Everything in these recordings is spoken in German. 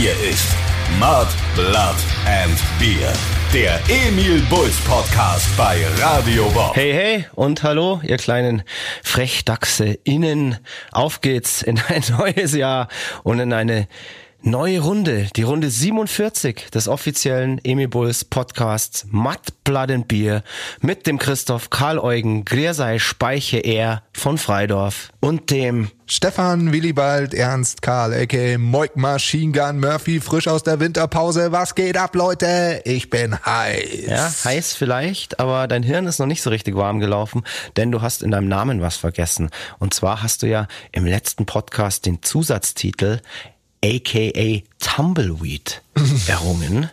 Hier ist Mud, Blood and Beer. Der Emil Bulls Podcast bei Radio Bob. Hey, hey und hallo, ihr kleinen Frechdachse innen. Auf geht's in ein neues Jahr und in eine Neue Runde, die Runde 47 des offiziellen Emil Bulls Podcasts Matt Blood and Beer mit dem Christoph Karl Eugen Griersei Speiche er von Freidorf und dem Stefan Willibald Ernst Karl, a.k.a. Moik Machine Gun Murphy, frisch aus der Winterpause. Was geht ab, Leute? Ich bin heiß. Ja, heiß vielleicht, aber dein Hirn ist noch nicht so richtig warm gelaufen, denn du hast in deinem Namen was vergessen. Und zwar hast du ja im letzten Podcast den Zusatztitel aka Tumbleweed errungen.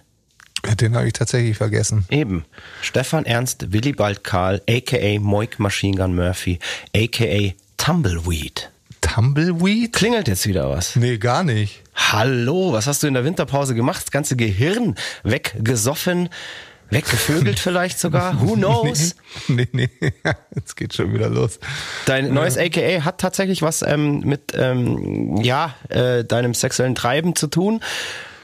Den habe ich tatsächlich vergessen. Eben. Stefan Ernst Willibald Karl, aka Moik Machine Gun Murphy, aka Tumbleweed. Tumbleweed? Klingelt jetzt wieder was? Nee, gar nicht. Hallo, was hast du in der Winterpause gemacht? Das ganze Gehirn weggesoffen, weggevögelt vielleicht sogar? Who knows? Nee, nee, nee. jetzt geht schon wieder los. Dein neues AKA hat tatsächlich was ähm, mit ähm, ja äh, deinem sexuellen Treiben zu tun.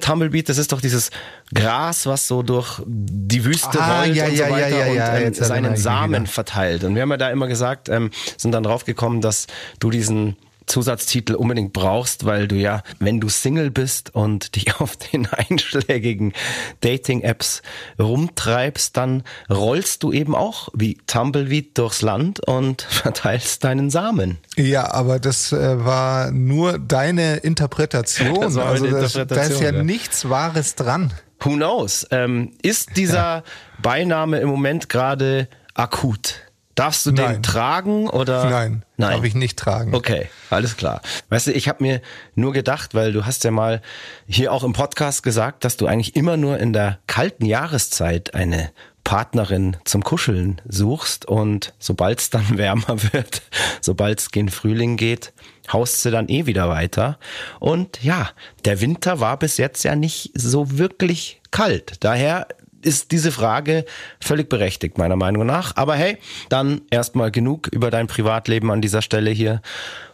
Tumblebeat, das ist doch dieses Gras, was so durch die Wüste Ah, rollt ja, und ja, so weiter ja, ja, ja, und ähm, seinen Samen wieder. verteilt. Und wir haben ja da immer gesagt, ähm, sind dann draufgekommen, dass du diesen Zusatztitel unbedingt brauchst, weil du ja, wenn du Single bist und dich auf den einschlägigen Dating-Apps rumtreibst, dann rollst du eben auch wie Tumbleweed durchs Land und verteilst deinen Samen. Ja, aber das äh, war nur deine Interpretation. Das war also das, da ist Interpretation, ja, ja. nichts Wahres dran. Who knows? Ähm, ist dieser Beiname im Moment gerade akut? Darfst du den Nein. tragen oder? Nein, Nein. darf ich nicht tragen. Okay, alles klar. Weißt du, ich habe mir nur gedacht, weil du hast ja mal hier auch im Podcast gesagt, dass du eigentlich immer nur in der kalten Jahreszeit eine Partnerin zum Kuscheln suchst und sobald es dann wärmer wird, sobald es gen Frühling geht, haust sie dann eh wieder weiter. Und ja, der Winter war bis jetzt ja nicht so wirklich kalt. Daher ist diese Frage völlig berechtigt, meiner Meinung nach. Aber hey, dann erstmal genug über dein Privatleben an dieser Stelle hier.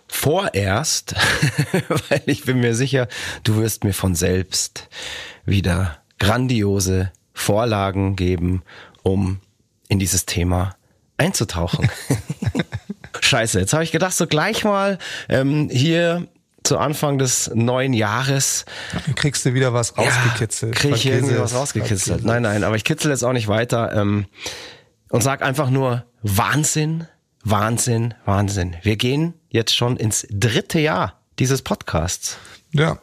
Vorerst, weil ich bin mir sicher, du wirst mir von selbst wieder grandiose Vorlagen geben, um in dieses Thema einzutauchen. Scheiße, jetzt habe ich gedacht, so gleich mal ähm, hier zu Anfang des neuen Jahres Dann kriegst du wieder was rausgekitzelt. Ja, krieg ich irgendwie was rausgekitzelt. Nein, nein, aber ich kitzel jetzt auch nicht weiter ähm, und sag einfach nur Wahnsinn, Wahnsinn, Wahnsinn. Wir gehen jetzt schon ins dritte Jahr dieses Podcasts. Ja.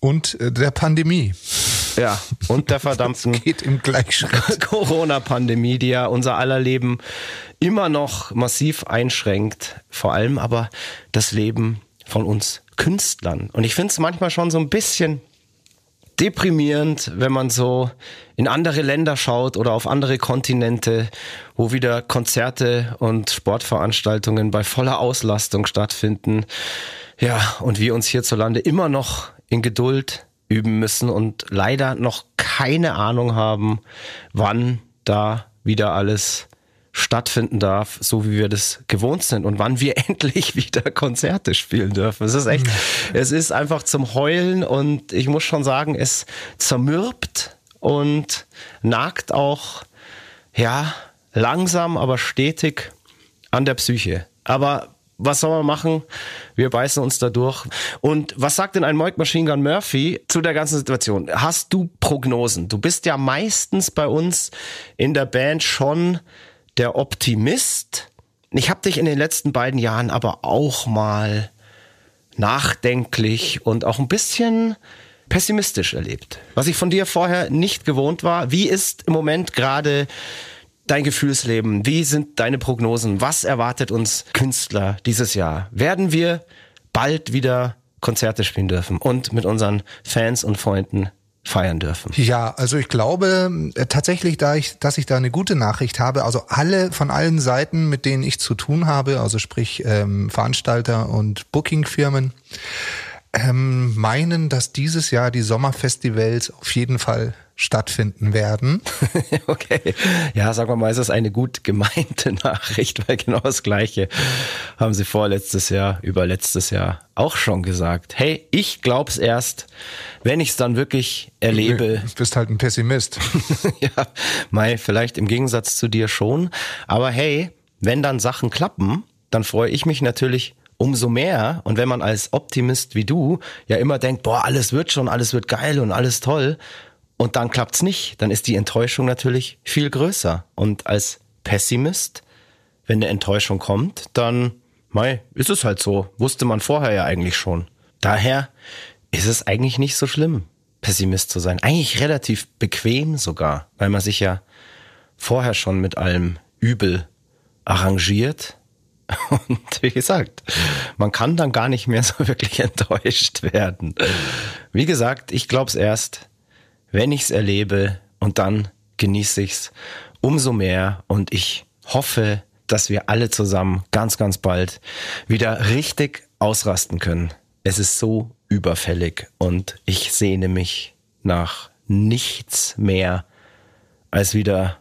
Und äh, der Pandemie. Ja, und der verdammten Geht im Gleichschritt. Corona-Pandemie, die ja unser aller Leben immer noch massiv einschränkt. Vor allem aber das Leben von uns Künstlern. Und ich finde es manchmal schon so ein bisschen deprimierend, wenn man so in andere Länder schaut oder auf andere Kontinente, wo wieder Konzerte und Sportveranstaltungen bei voller Auslastung stattfinden. Ja, und wir uns hierzulande immer noch in Geduld üben müssen und leider noch keine Ahnung haben, wann da wieder alles stattfinden darf, so wie wir das gewohnt sind und wann wir endlich wieder Konzerte spielen dürfen. Es ist echt, es ist einfach zum Heulen und ich muss schon sagen, es zermürbt und nagt auch, ja, langsam, aber stetig an der Psyche. Aber was soll man machen? Wir beißen uns da durch. Und was sagt denn ein Moik Machine Gun Murphy zu der ganzen Situation? Hast du Prognosen? Du bist ja meistens bei uns in der Band schon der Optimist. Ich habe dich in den letzten beiden Jahren aber auch mal nachdenklich und auch ein bisschen pessimistisch erlebt. Was ich von dir vorher nicht gewohnt war. Wie ist im Moment gerade dein Gefühlsleben? Wie sind deine Prognosen? Was erwartet uns Künstler dieses Jahr? Werden wir bald wieder Konzerte spielen dürfen und mit unseren Fans und Freunden feiern dürfen? Ja, also ich glaube äh, tatsächlich, da ich, dass ich da eine gute Nachricht habe. Also alle von allen Seiten, mit denen ich zu tun habe, also sprich ähm, Veranstalter und Bookingfirmen, ähm, meinen, dass dieses Jahr die Sommerfestivals auf jeden Fall stattfinden werden. okay. Ja, sagen wir mal, es ist eine gut gemeinte Nachricht, weil genau das Gleiche haben sie vorletztes Jahr, über letztes Jahr auch schon gesagt. Hey, ich glaub's erst, wenn ich es dann wirklich erlebe. Du bist halt ein Pessimist. ja, Mai, vielleicht im Gegensatz zu dir schon. Aber hey, wenn dann Sachen klappen, dann freue ich mich natürlich umso mehr. Und wenn man als Optimist wie du ja immer denkt, boah, alles wird schon, alles wird geil und alles toll, und dann klappt's nicht, dann ist die Enttäuschung natürlich viel größer. Und als Pessimist, wenn eine Enttäuschung kommt, dann, mei, ist es halt so. Wusste man vorher ja eigentlich schon. Daher ist es eigentlich nicht so schlimm, Pessimist zu sein. Eigentlich relativ bequem sogar, weil man sich ja vorher schon mit allem Übel arrangiert. Und wie gesagt, man kann dann gar nicht mehr so wirklich enttäuscht werden. Wie gesagt, ich glaub's erst, wenn ich's erlebe und dann genieße ich's umso mehr und ich hoffe, dass wir alle zusammen ganz, ganz bald wieder richtig ausrasten können. Es ist so überfällig und ich sehne mich nach nichts mehr, als wieder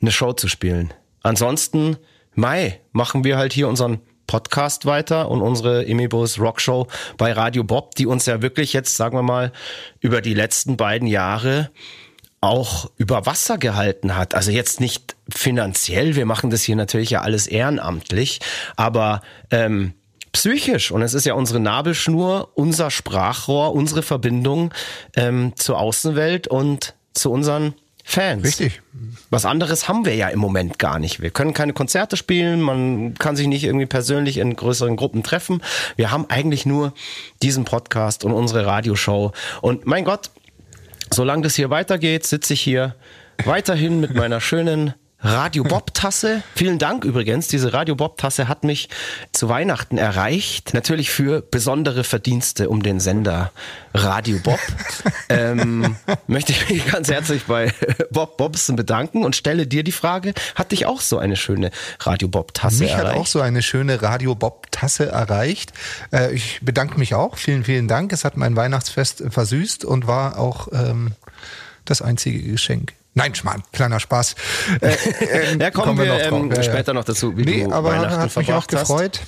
eine Show zu spielen. Ansonsten, Mai, machen wir halt hier unseren Podcast weiter und unsere Imibus Rockshow bei Radio Bob, die uns ja wirklich jetzt, sagen wir mal, über die letzten beiden Jahre auch über Wasser gehalten hat. Also jetzt nicht finanziell, wir machen das hier natürlich ja alles ehrenamtlich, aber ähm, psychisch. Und es ist ja unsere Nabelschnur, unser Sprachrohr, unsere Verbindung ähm, zur Außenwelt und zu unseren Fans. Richtig. Was anderes haben wir ja im Moment gar nicht. Wir können keine Konzerte spielen, man kann sich nicht irgendwie persönlich in größeren Gruppen treffen. Wir haben eigentlich nur diesen Podcast und unsere Radioshow. Und mein Gott, solange das hier weitergeht, sitze ich hier weiterhin mit meiner schönen Radio Bob Tasse. Vielen Dank übrigens. Diese Radio Bob Tasse hat mich zu Weihnachten erreicht. Natürlich für besondere Verdienste um den Sender Radio Bob. ähm, möchte ich mich ganz herzlich bei Bob Bobson bedanken und stelle dir die Frage, hat dich auch so eine schöne Radio Bob Tasse mich erreicht? hat auch so eine schöne Radio Bob Tasse erreicht. Äh, ich bedanke mich auch. Vielen, vielen Dank. Es hat mein Weihnachtsfest versüßt und war auch ähm, das einzige Geschenk. Nein, Schmarrn, kleiner Spaß. Äh, ähm, ja, kommen, wir, wir ähm, ja, später noch dazu, wie nee, du aber Weihnachten hat mich auch gefreut.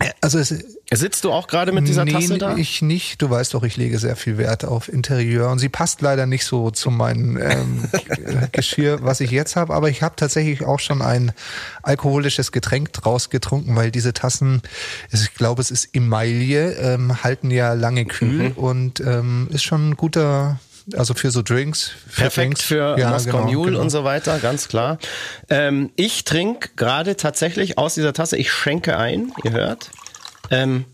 Hast. Also es, Sitzt du auch gerade mit dieser nee, Tasse da? ich nicht. Du weißt doch, ich lege sehr viel Wert auf Interieur und sie passt leider nicht so zu meinem ähm, Geschirr, was ich jetzt habe. Aber ich habe tatsächlich auch schon ein alkoholisches Getränk draus getrunken, weil diese Tassen, ich glaube, es ist Emaille, ähm, halten ja lange kühl mhm. und ähm, ist schon ein guter also für so Drinks. Für Perfekt Drinks. für ja, Moskau genau, Mule genau. und so weiter, ganz klar. Ähm, ich trinke gerade tatsächlich aus dieser Tasse, ich schenke ein, ihr hört, ähm,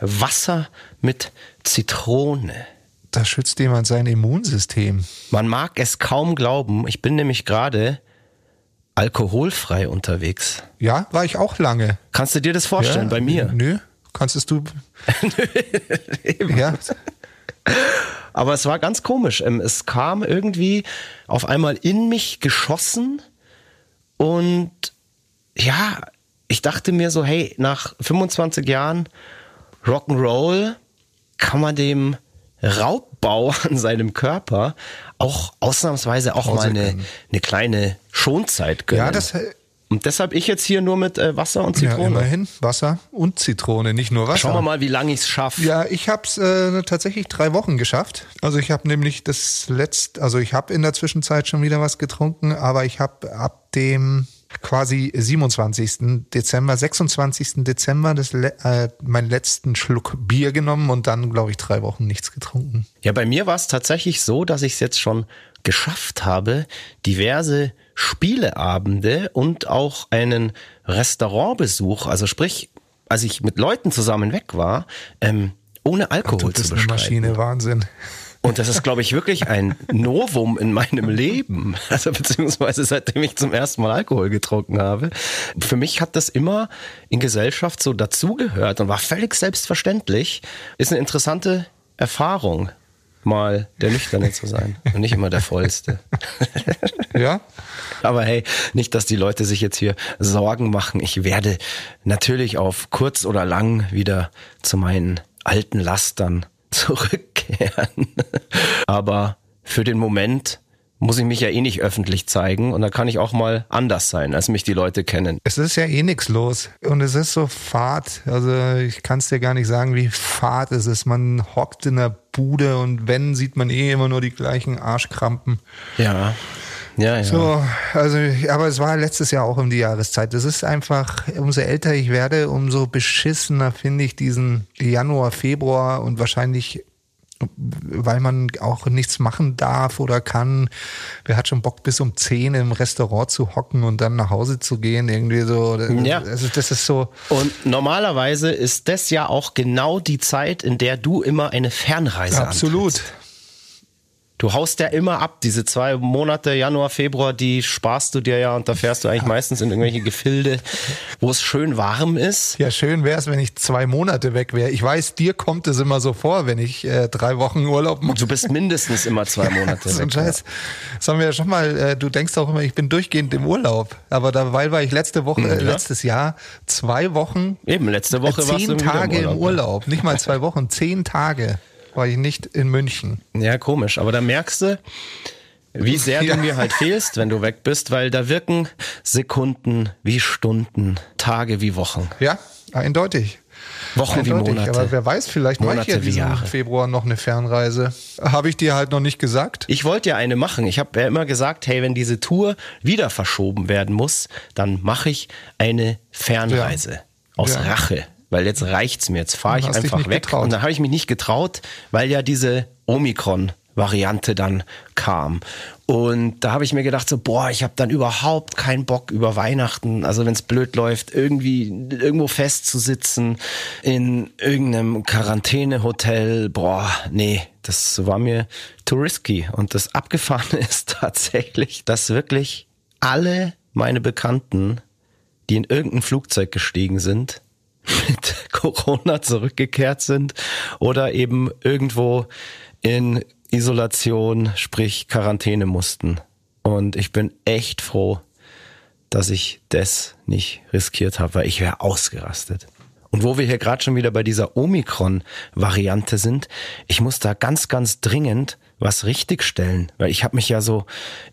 Wasser mit Zitrone. Da schützt jemand sein Immunsystem. Man mag es kaum glauben. Ich bin nämlich gerade alkoholfrei unterwegs. Ja, war ich auch lange. Kannst du dir das vorstellen ja, bei mir? Nö, kannst du. ja. Aber es war ganz komisch. Ähm, es kam irgendwie auf einmal in mich geschossen und ja, ich dachte mir so, hey, nach 25 Jahren Rock'n'Roll kann man dem Raubbau an seinem Körper auch ausnahmsweise auch mal eine, eine kleine Schonzeit gönnen. Ja, das und deshalb ich jetzt hier nur mit äh, Wasser und Zitrone. Ja, immerhin Wasser und Zitrone, nicht nur Wasser. Schauen wir mal, wie lange ich es schaffe. Ja, ich habe es äh, tatsächlich drei Wochen geschafft. Also ich habe nämlich das letzte, also ich habe in der Zwischenzeit schon wieder was getrunken, aber ich habe ab dem quasi 27. Dezember, 26. Dezember das, äh, meinen letzten Schluck Bier genommen und dann, glaube ich, drei Wochen nichts getrunken. Ja, bei mir war es tatsächlich so, dass ich es jetzt schon geschafft habe, diverse Spieleabende und auch einen Restaurantbesuch, also sprich, als ich mit Leuten zusammen weg war, ähm, ohne Alkohol Ach, zu bestreiten. Eine Maschine, Wahnsinn. Und das ist, glaube ich, wirklich ein Novum in meinem Leben. Also beziehungsweise seitdem ich zum ersten Mal Alkohol getrunken habe. Für mich hat das immer in Gesellschaft so dazugehört und war völlig selbstverständlich. Ist eine interessante Erfahrung mal der Nüchterne zu sein und nicht immer der Vollste. ja. Aber hey, nicht, dass die Leute sich jetzt hier Sorgen machen. Ich werde natürlich auf kurz oder lang wieder zu meinen alten Lastern zurückkehren. Aber für den Moment muss ich mich ja eh nicht öffentlich zeigen und da kann ich auch mal anders sein, als mich die Leute kennen. Es ist ja eh nichts los und es ist so fad. Also ich kann es dir gar nicht sagen, wie fad es ist. Man hockt in der Bude und wenn, sieht man eh immer nur die gleichen Arschkrampen. Ja. Ja, ja. So, also, aber es war letztes Jahr auch um die Jahreszeit. Das ist einfach, umso älter ich werde, umso beschissener finde ich diesen Januar, Februar und wahrscheinlich weil man auch nichts machen darf oder kann. Wer hat schon Bock, bis um 10 im Restaurant zu hocken und dann nach Hause zu gehen? Irgendwie so. Ja. Also das ist so. Und normalerweise ist das ja auch genau die Zeit, in der du immer eine Fernreise Absolut. Antrittst. Du haust ja immer ab, diese zwei Monate, Januar, Februar, die sparst du dir ja und da fährst du eigentlich meistens in irgendwelche Gefilde, wo es schön warm ist. Ja, schön wäre es, wenn ich zwei Monate weg wäre. Ich weiß, dir kommt es immer so vor, wenn ich äh, drei Wochen Urlaub mache. Du bist mindestens immer zwei Monate so ein weg. Scheiß. Das haben wir ja schon mal, äh, du denkst auch immer, ich bin durchgehend im Urlaub. Aber dabei war ich letzte Woche, äh, Ja. letztes Jahr zwei Wochen, Eben, letzte Woche äh, warst zehn du wieder Tage im im Urlaub. Nicht mal zwei Wochen, zehn Tage war ich nicht in München. Ja, komisch. Aber da merkst du, wie sehr Ja. du mir halt fehlst, wenn du weg bist, weil da wirken Sekunden wie Stunden, Tage wie Wochen, Ja, eindeutig. Wochen wie Eindeutig. Monate. Aber wer weiß, vielleicht mache ich ja wie diesen Jahre. Februar noch eine Fernreise. Habe ich dir halt noch nicht gesagt. Ich wollte ja eine machen. Ich habe ja immer gesagt, hey, wenn diese Tour wieder verschoben werden muss, dann mache ich eine Fernreise. Aus Ja. Rache. Weil jetzt reicht's mir. Jetzt fahre ich einfach weg. getraut. Und dann habe ich mich nicht getraut, weil ja diese Omikron-Variante dann kam. Und da habe ich mir gedacht, so, boah, ich habe dann überhaupt keinen Bock über Weihnachten, also wenn es blöd läuft, irgendwie irgendwo festzusitzen in irgendeinem Quarantänehotel. Boah, nee, das war mir too risky. Und das Abgefahrene ist tatsächlich, dass wirklich alle meine Bekannten, die in irgendein Flugzeug gestiegen sind, mit Corona zurückgekehrt sind oder eben irgendwo in Isolation, sprich Quarantäne mussten. Und ich bin echt froh, dass ich das nicht riskiert habe, weil ich wäre ausgerastet. Und wo wir hier gerade schon wieder bei dieser Omikron-Variante sind, ich muss da ganz, ganz dringend was richtigstellen, weil ich habe mich ja so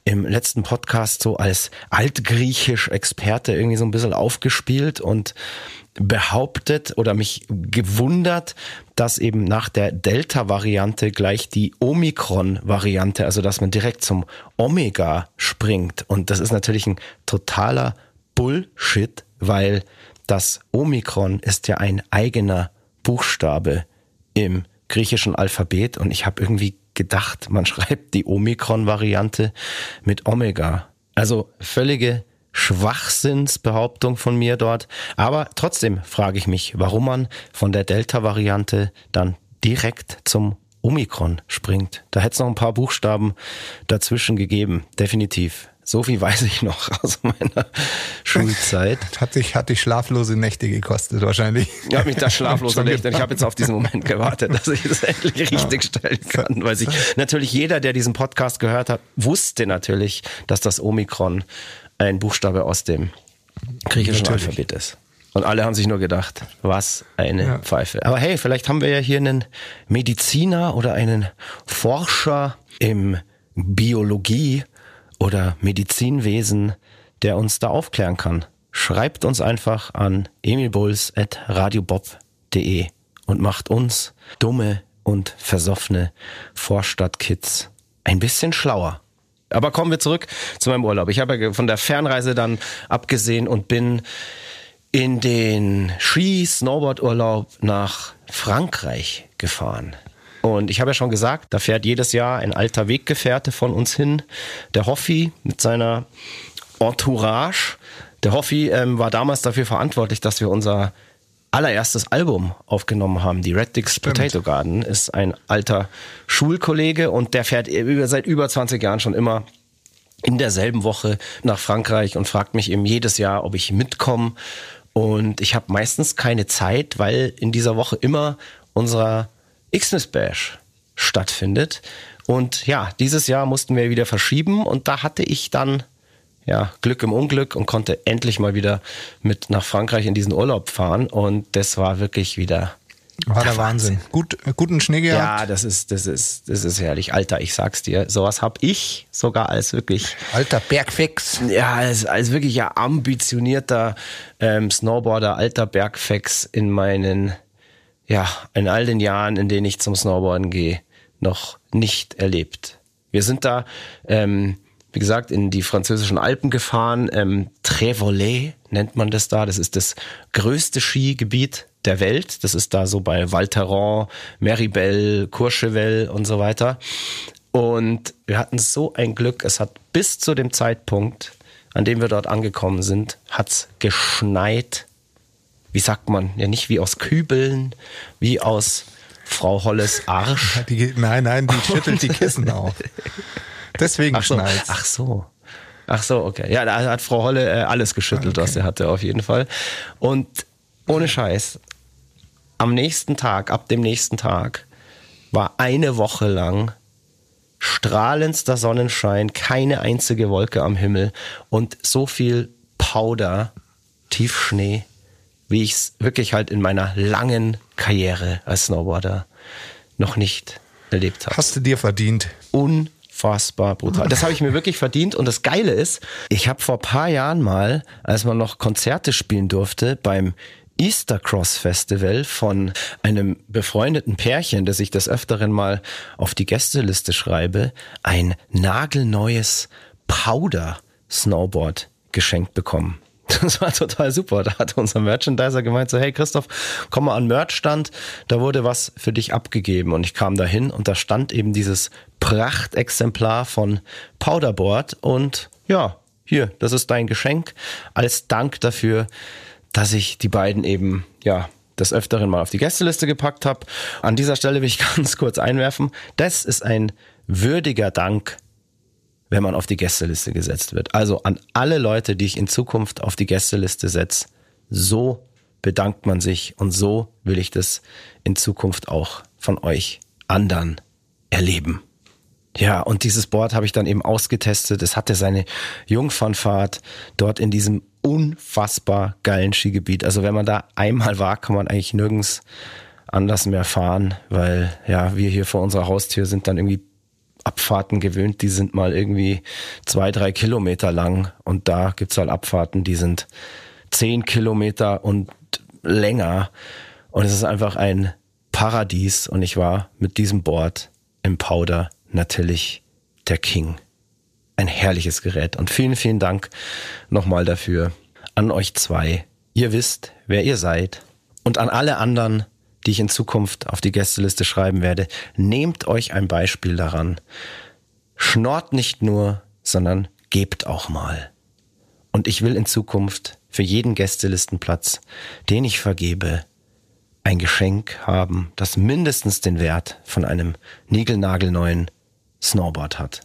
im letzten Podcast so als altgriechisch-Experte irgendwie so ein bisschen aufgespielt und behauptet oder mich gewundert, dass eben nach der Delta-Variante gleich die Omikron-Variante, also dass man direkt zum Omega springt. Und das ist natürlich ein totaler Bullshit, weil das Omikron ist ja ein eigener Buchstabe im griechischen Alphabet und ich habe irgendwie gedacht, man schreibt die Omikron-Variante mit Omega. Also völlige Schwachsinnsbehauptung von mir dort. Aber trotzdem frage ich mich, warum man von der Delta-Variante dann direkt zum Omikron springt. Da hätte es noch ein paar Buchstaben dazwischen gegeben, definitiv. So viel weiß ich noch aus meiner Schulzeit. Hat dich, hat dich schlaflose Nächte gekostet wahrscheinlich. Ich habe mich da schlaflos Schon erlegt und ich habe jetzt auf diesen Moment gewartet, dass ich das endlich richtig stellen kann. Weil sich natürlich jeder, der diesen Podcast gehört hat, wusste natürlich, dass das Omikron ein Buchstabe aus dem griechischen Natürlich. Alphabet ist. Und alle haben sich nur gedacht, was eine Ja. Pfeife. Aber hey, vielleicht haben wir ja hier einen Mediziner oder einen Forscher im Biologie oder Medizinwesen, der uns da aufklären kann. Schreibt uns einfach an emilbulls.radiobob.de und macht uns dumme und versoffene Vorstadtkids ein bisschen schlauer. Aber kommen wir zurück zu meinem Urlaub. Ich habe ja von der Fernreise dann abgesehen und bin in den Ski-Snowboard-Urlaub nach Frankreich gefahren. Und ich habe ja schon gesagt, da fährt jedes Jahr ein alter Weggefährte von uns hin, der Hoffi mit seiner Entourage. Der Hoffi ähm, war damals dafür verantwortlich, dass wir unser allererstes Album aufgenommen haben. Die Red Dicks Potato Garden ist ein alter Schulkollege und der fährt seit über 20 Jahren schon immer in derselben Woche nach Frankreich und fragt mich eben jedes Jahr, ob ich mitkomme. Und ich habe meistens keine Zeit, weil in dieser Woche immer unser Xmas Bash stattfindet. Und ja, dieses Jahr mussten wir wieder verschieben und da hatte ich dann ja, Glück im Unglück und konnte endlich mal wieder mit nach Frankreich in diesen Urlaub fahren. Und das war wirklich wieder War der Wahnsinn. Gut, guten Schnee gehabt. Ja, das ist, das ist, das ist herrlich. Alter, ich sag's dir, sowas hab ich sogar als wirklich. Alter Bergfix. Ja, als, als wirklich ja ambitionierter ähm, Snowboarder, alter Bergfex in meinen, ja, in all den Jahren, in denen ich zum Snowboarden gehe, noch nicht erlebt. Wir sind da, ähm, wie gesagt, in die französischen Alpen gefahren. Ähm, Trévolet nennt man das da. Das ist das größte Skigebiet der Welt. Das ist da so bei Val Thorens, Meribel, Courchevel und so weiter. Und wir hatten so ein Glück. Es hat bis zu dem Zeitpunkt, an dem wir dort angekommen sind, hat's geschneit. Wie sagt man? Ja, nicht wie aus Kübeln, wie aus Frau Holles Arsch. Die, nein, nein, die schüttelt die Kissen auf. Deswegen Ach so, schneit's. ach so. Ach so, okay. Ja, da hat Frau Holle äh, alles geschüttelt, was er hatte, auf jeden Fall. Und ohne Scheiß, am nächsten Tag, ab dem nächsten Tag, war eine Woche lang strahlendster Sonnenschein, keine einzige Wolke am Himmel und so viel Powder, Tiefschnee, wie ich es wirklich halt in meiner langen Karriere als Snowboarder noch nicht erlebt habe Hast du dir verdient. Unfassbar brutal. Das habe ich mir wirklich verdient. Und das Geile ist, ich habe vor paar Jahren mal, als man noch Konzerte spielen durfte, beim Easter Cross Festival von einem befreundeten Pärchen, das ich des Öfteren mal auf die Gästeliste schreibe, ein nagelneues Powder Snowboard geschenkt bekommen. Das war total super. Da hat unser Merchandiser gemeint, so, hey Christoph, komm mal an Merchstand, da wurde was für dich abgegeben. Und ich kam da hin und da stand eben dieses Prachtexemplar von Powderboard und ja, hier, das ist dein Geschenk als Dank dafür, dass ich die beiden eben, ja, des Öfteren mal auf die Gästeliste gepackt habe. An dieser Stelle will ich ganz kurz einwerfen, das ist ein würdiger Dank wenn man auf die Gästeliste gesetzt wird. Also an alle Leute, die ich in Zukunft auf die Gästeliste setze, so bedankt man sich und so will ich das in Zukunft auch von euch anderen erleben. Ja, und dieses Board habe ich dann eben ausgetestet. Es hatte seine Jungfernfahrt dort in diesem unfassbar geilen Skigebiet. Also wenn man da einmal war, kann man eigentlich nirgends anders mehr fahren, weil ja, wir hier vor unserer Haustür sind dann irgendwie Abfahrten gewöhnt, die sind mal irgendwie zwei, drei Kilometer lang. Und da gibt's halt Abfahrten, die sind zehn Kilometer und länger. Und es ist einfach ein Paradies. Und ich war mit diesem Board im Powder natürlich der King. Ein herrliches Gerät. Und vielen, vielen Dank nochmal dafür an euch zwei. Ihr wisst, wer ihr seid. Und an alle anderen, die ich in Zukunft auf die Gästeliste schreiben werde, nehmt euch ein Beispiel daran. Schnort nicht nur, sondern gebt auch mal. Und ich will in Zukunft für jeden Gästelistenplatz, den ich vergebe, ein Geschenk haben, das mindestens den Wert von einem niegelnagelneuen Snowboard hat.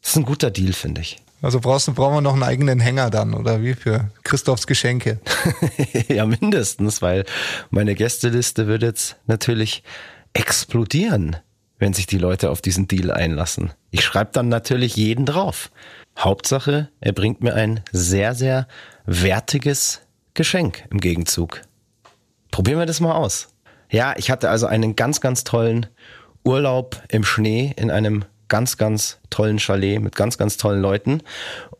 Das ist ein guter Deal, finde ich. Also brauchst du, brauchen wir noch einen eigenen Hänger dann, oder wie für Christophs Geschenke? ja, mindestens, weil meine Gästeliste wird jetzt natürlich explodieren, wenn sich die Leute auf diesen Deal einlassen. Ich schreibe dann natürlich jeden drauf. Hauptsache, er bringt mir ein sehr, sehr wertiges Geschenk im Gegenzug. Probieren wir das mal aus. Ja, ich hatte also einen ganz, ganz tollen Urlaub im Schnee in einem ganz, ganz tollen Chalet mit ganz, ganz tollen Leuten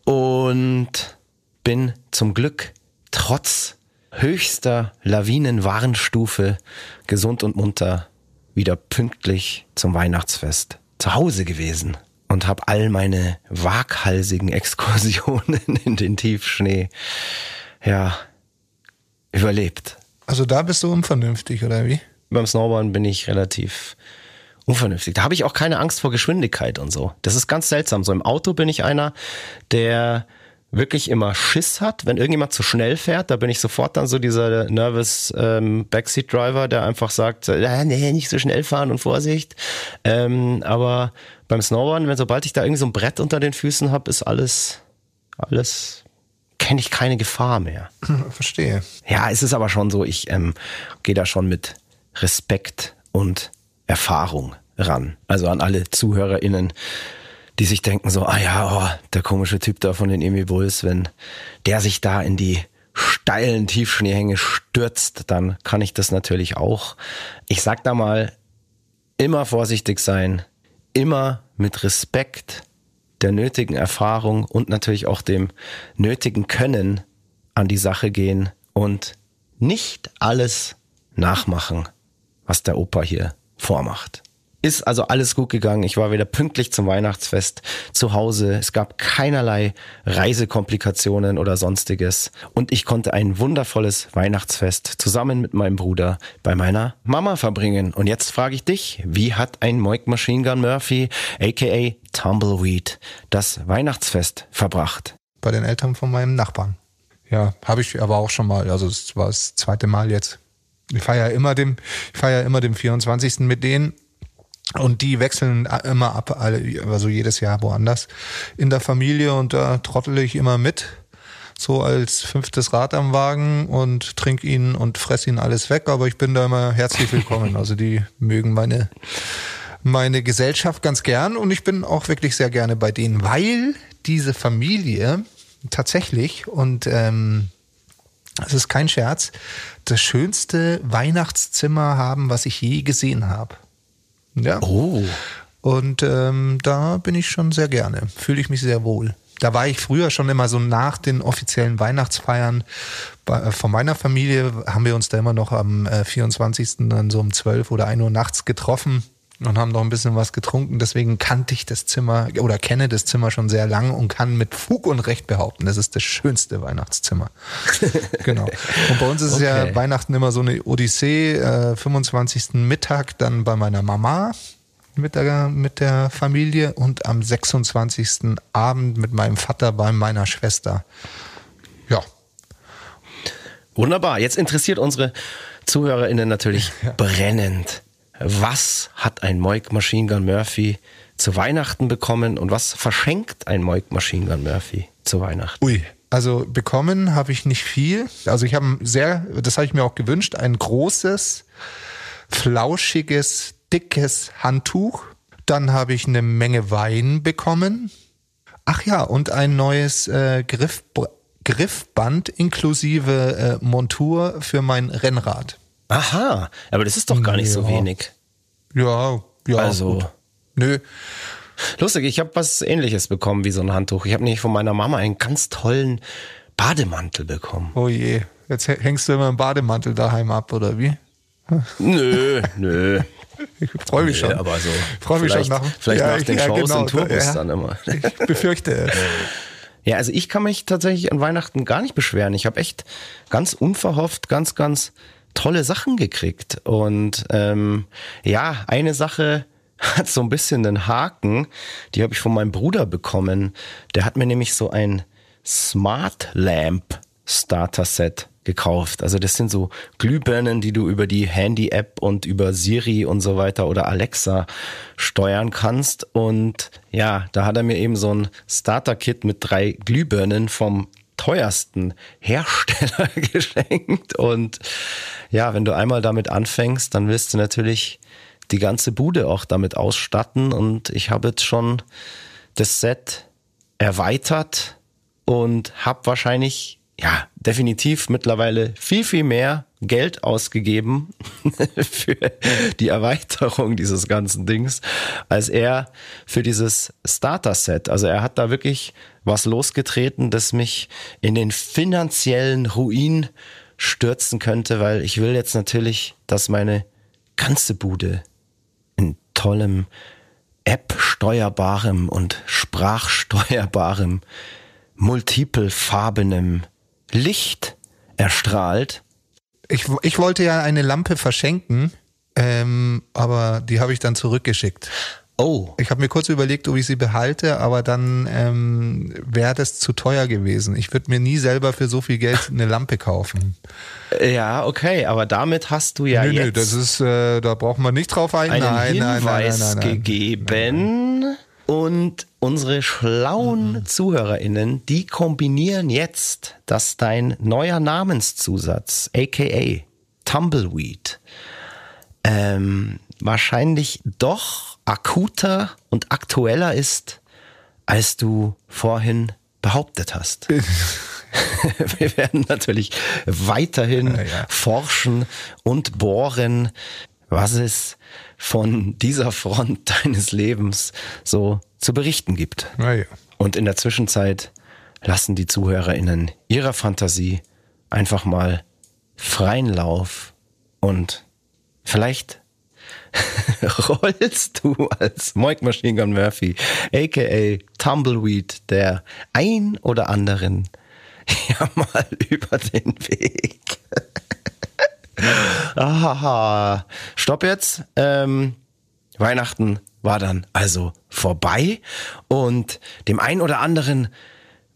und bin zum Glück trotz höchster Lawinenwarnstufe gesund und munter wieder pünktlich zum Weihnachtsfest zu Hause gewesen und habe all meine waghalsigen Exkursionen in den Tiefschnee ja überlebt. Also da bist du unvernünftig, oder wie? Beim Snowboarden bin ich relativ unvernünftig. Da habe ich auch keine Angst vor Geschwindigkeit und so. Das ist ganz seltsam. So im Auto bin ich einer, der wirklich immer Schiss hat, wenn irgendjemand zu schnell fährt, da bin ich sofort dann so dieser nervous ähm, Backseat Driver, der einfach sagt, äh, nee, nicht so schnell fahren und Vorsicht. Ähm, aber beim Snowboarden, wenn sobald ich da irgendwie so ein Brett unter den Füßen habe, ist alles, alles, kenne ich keine Gefahr mehr. Verstehe. Ja, es ist aber schon so, ich ähm, gehe da schon mit Respekt und Erfahrung ran. Also an alle ZuhörerInnen, die sich denken so, ah ja, oh, der komische Typ da von den Emil Bulls, wenn der sich da in die steilen Tiefschneehänge stürzt, dann kann ich das natürlich auch. Ich sag da mal, immer vorsichtig sein, immer mit Respekt der nötigen Erfahrung und natürlich auch dem nötigen Können an die Sache gehen und nicht alles nachmachen, was der Opa hier vormacht. Ist also alles gut gegangen. Ich war wieder pünktlich zum Weihnachtsfest zu Hause. Es gab keinerlei Reisekomplikationen oder sonstiges. Und ich konnte ein wundervolles Weihnachtsfest zusammen mit meinem Bruder bei meiner Mama verbringen. Und jetzt frage ich dich, wie hat ein Moik Machine Gun Murphy, aka Tumbleweed, das Weihnachtsfest verbracht? Bei den Eltern von meinem Nachbarn. Ja, habe ich aber auch schon mal. Also es war das zweite Mal jetzt. Ich feiere immer dem, ich feiere immer dem 24. mit denen und die wechseln immer ab, also jedes Jahr woanders in der Familie und da trottel ich immer mit, so als fünftes Rad am Wagen und trink ihn und fress ihn alles weg, aber ich bin da immer herzlich willkommen. Also die mögen meine, meine Gesellschaft ganz gern und ich bin auch wirklich sehr gerne bei denen, weil diese Familie tatsächlich und ähm, es ist kein Scherz, das schönste Weihnachtszimmer haben, was ich je gesehen habe. Ja. Oh. Und ähm, da bin ich schon sehr gerne, fühle ich mich sehr wohl. Da war ich früher schon immer so nach den offiziellen Weihnachtsfeiern bei, äh, von meiner Familie, haben wir uns da immer noch am äh, 24. dann so um 12 oder 1 Uhr nachts getroffen und haben noch ein bisschen was getrunken. Deswegen kannte ich das Zimmer oder kenne das Zimmer schon sehr lang und kann mit Fug und Recht behaupten, das ist das schönste Weihnachtszimmer. genau. Und bei uns ist okay. ja Weihnachten immer so eine Odyssee. Äh, 25. Mittag dann bei meiner Mama mit der, mit der Familie und am 26. Abend mit meinem Vater bei meiner Schwester. Ja. Wunderbar. Jetzt interessiert unsere ZuhörerInnen natürlich ja. brennend was hat ein Moik Machine Gun Murphy zu Weihnachten bekommen und was verschenkt ein Moik Machine Gun Murphy zu Weihnachten? Ui. Also bekommen habe ich nicht viel. Also ich habe sehr, das habe ich mir auch gewünscht, ein großes, flauschiges, dickes Handtuch. Dann habe ich eine Menge Wein bekommen. Ach ja, und ein neues äh, Griff, Griffband inklusive äh, Montur für mein Rennrad. Aha, aber das ist doch gar nicht ja. so wenig. Ja, ja. Also. Gut. Nö. Lustig, ich habe was ähnliches bekommen wie so ein Handtuch. Ich habe nämlich von meiner Mama einen ganz tollen Bademantel bekommen. Oh je, jetzt hängst du immer im Bademantel daheim ab, oder wie? Nö, nö. Ich freue mich nee, schon. Aber so. Freue mich schon nach, vielleicht ja, nach den ja, Shows genau, und Tourbus ja, dann immer. Ich befürchte es. Ja, also ich kann mich tatsächlich an Weihnachten gar nicht beschweren. Ich habe echt ganz unverhofft, ganz, ganz tolle Sachen gekriegt. Und ähm, ja, eine Sache hat so ein bisschen einen Haken, die habe ich von meinem Bruder bekommen. Der hat mir nämlich so ein Smart Lamp Starter Set gekauft. Also das sind so Glühbirnen, die du über die Handy-App und über Siri und so weiter oder Alexa steuern kannst. Und ja, da hat er mir eben so ein Starter-Kit mit drei Glühbirnen vom teuersten Hersteller geschenkt. Und ja, wenn du einmal damit anfängst, dann willst du natürlich die ganze Bude auch damit ausstatten. Und ich habe jetzt schon das Set erweitert und habe wahrscheinlich, ja, definitiv mittlerweile viel, viel mehr Geld ausgegeben für die Erweiterung dieses ganzen Dings, als er für dieses Starter-Set. Also er hat da wirklich was losgetreten, das mich in den finanziellen Ruin stürzen könnte, weil ich will jetzt natürlich, dass meine ganze Bude in tollem App-steuerbarem und sprachsteuerbarem, multiplefarbenem Licht erstrahlt. Ich, ich wollte ja eine Lampe verschenken, ähm, aber die habe ich dann zurückgeschickt. Oh. Ich habe mir kurz überlegt, ob ich sie behalte, aber dann ähm, wäre das zu teuer gewesen. Ich würde mir nie selber für so viel Geld eine Lampe kaufen. Ja, okay, aber damit hast du ja nö, jetzt nö, das ist, äh, da braucht man nicht drauf ein. einen nein, Hinweis nein, nein, nein, gegeben. Und unsere schlauen mhm. ZuhörerInnen, die kombinieren jetzt, dass dein neuer Namenszusatz, aka Tumbleweed, ähm, wahrscheinlich doch akuter und aktueller ist, als du vorhin behauptet hast. wir werden natürlich weiterhin Ja, ja. forschen und bohren, was es von dieser Front deines Lebens so zu berichten gibt. Naja. Und in der Zwischenzeit lassen die ZuhörerInnen ihrer Fantasie einfach mal freien Lauf und vielleicht rollst du als Moik Machine Gun Murphy, aka Tumbleweed, der ein oder anderen ja mal über den Weg. Ahaha. Stopp jetzt. Ähm, Weihnachten war dann also vorbei und dem einen oder anderen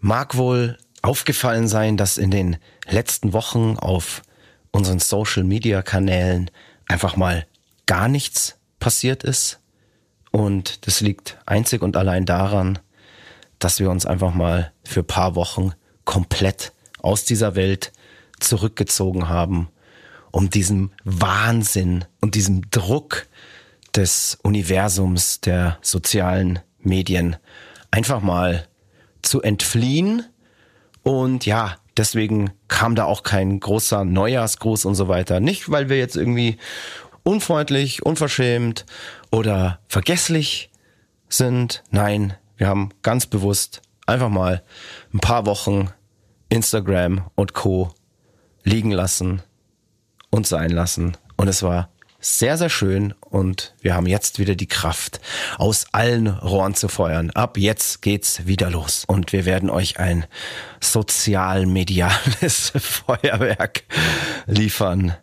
mag wohl aufgefallen sein, dass in den letzten Wochen auf unseren Social Media Kanälen einfach mal gar nichts passiert ist. Und das liegt einzig und allein daran, dass wir uns einfach mal für paar Wochen komplett aus dieser Welt zurückgezogen haben, um diesem Wahnsinn und diesem Druck des Universums der sozialen Medien einfach mal zu entfliehen. Und ja, deswegen kam da auch kein großer Neujahrsgruß und so weiter. Nicht, weil wir jetzt irgendwie unfreundlich, unverschämt oder vergesslich sind. Nein, wir haben ganz bewusst einfach mal ein paar Wochen Instagram und Co. liegen lassen und sein lassen. Und es war sehr, sehr schön und wir haben jetzt wieder die Kraft, aus allen Rohren zu feuern. Ab jetzt geht's wieder los und wir werden euch ein sozial-mediales Feuerwerk liefern,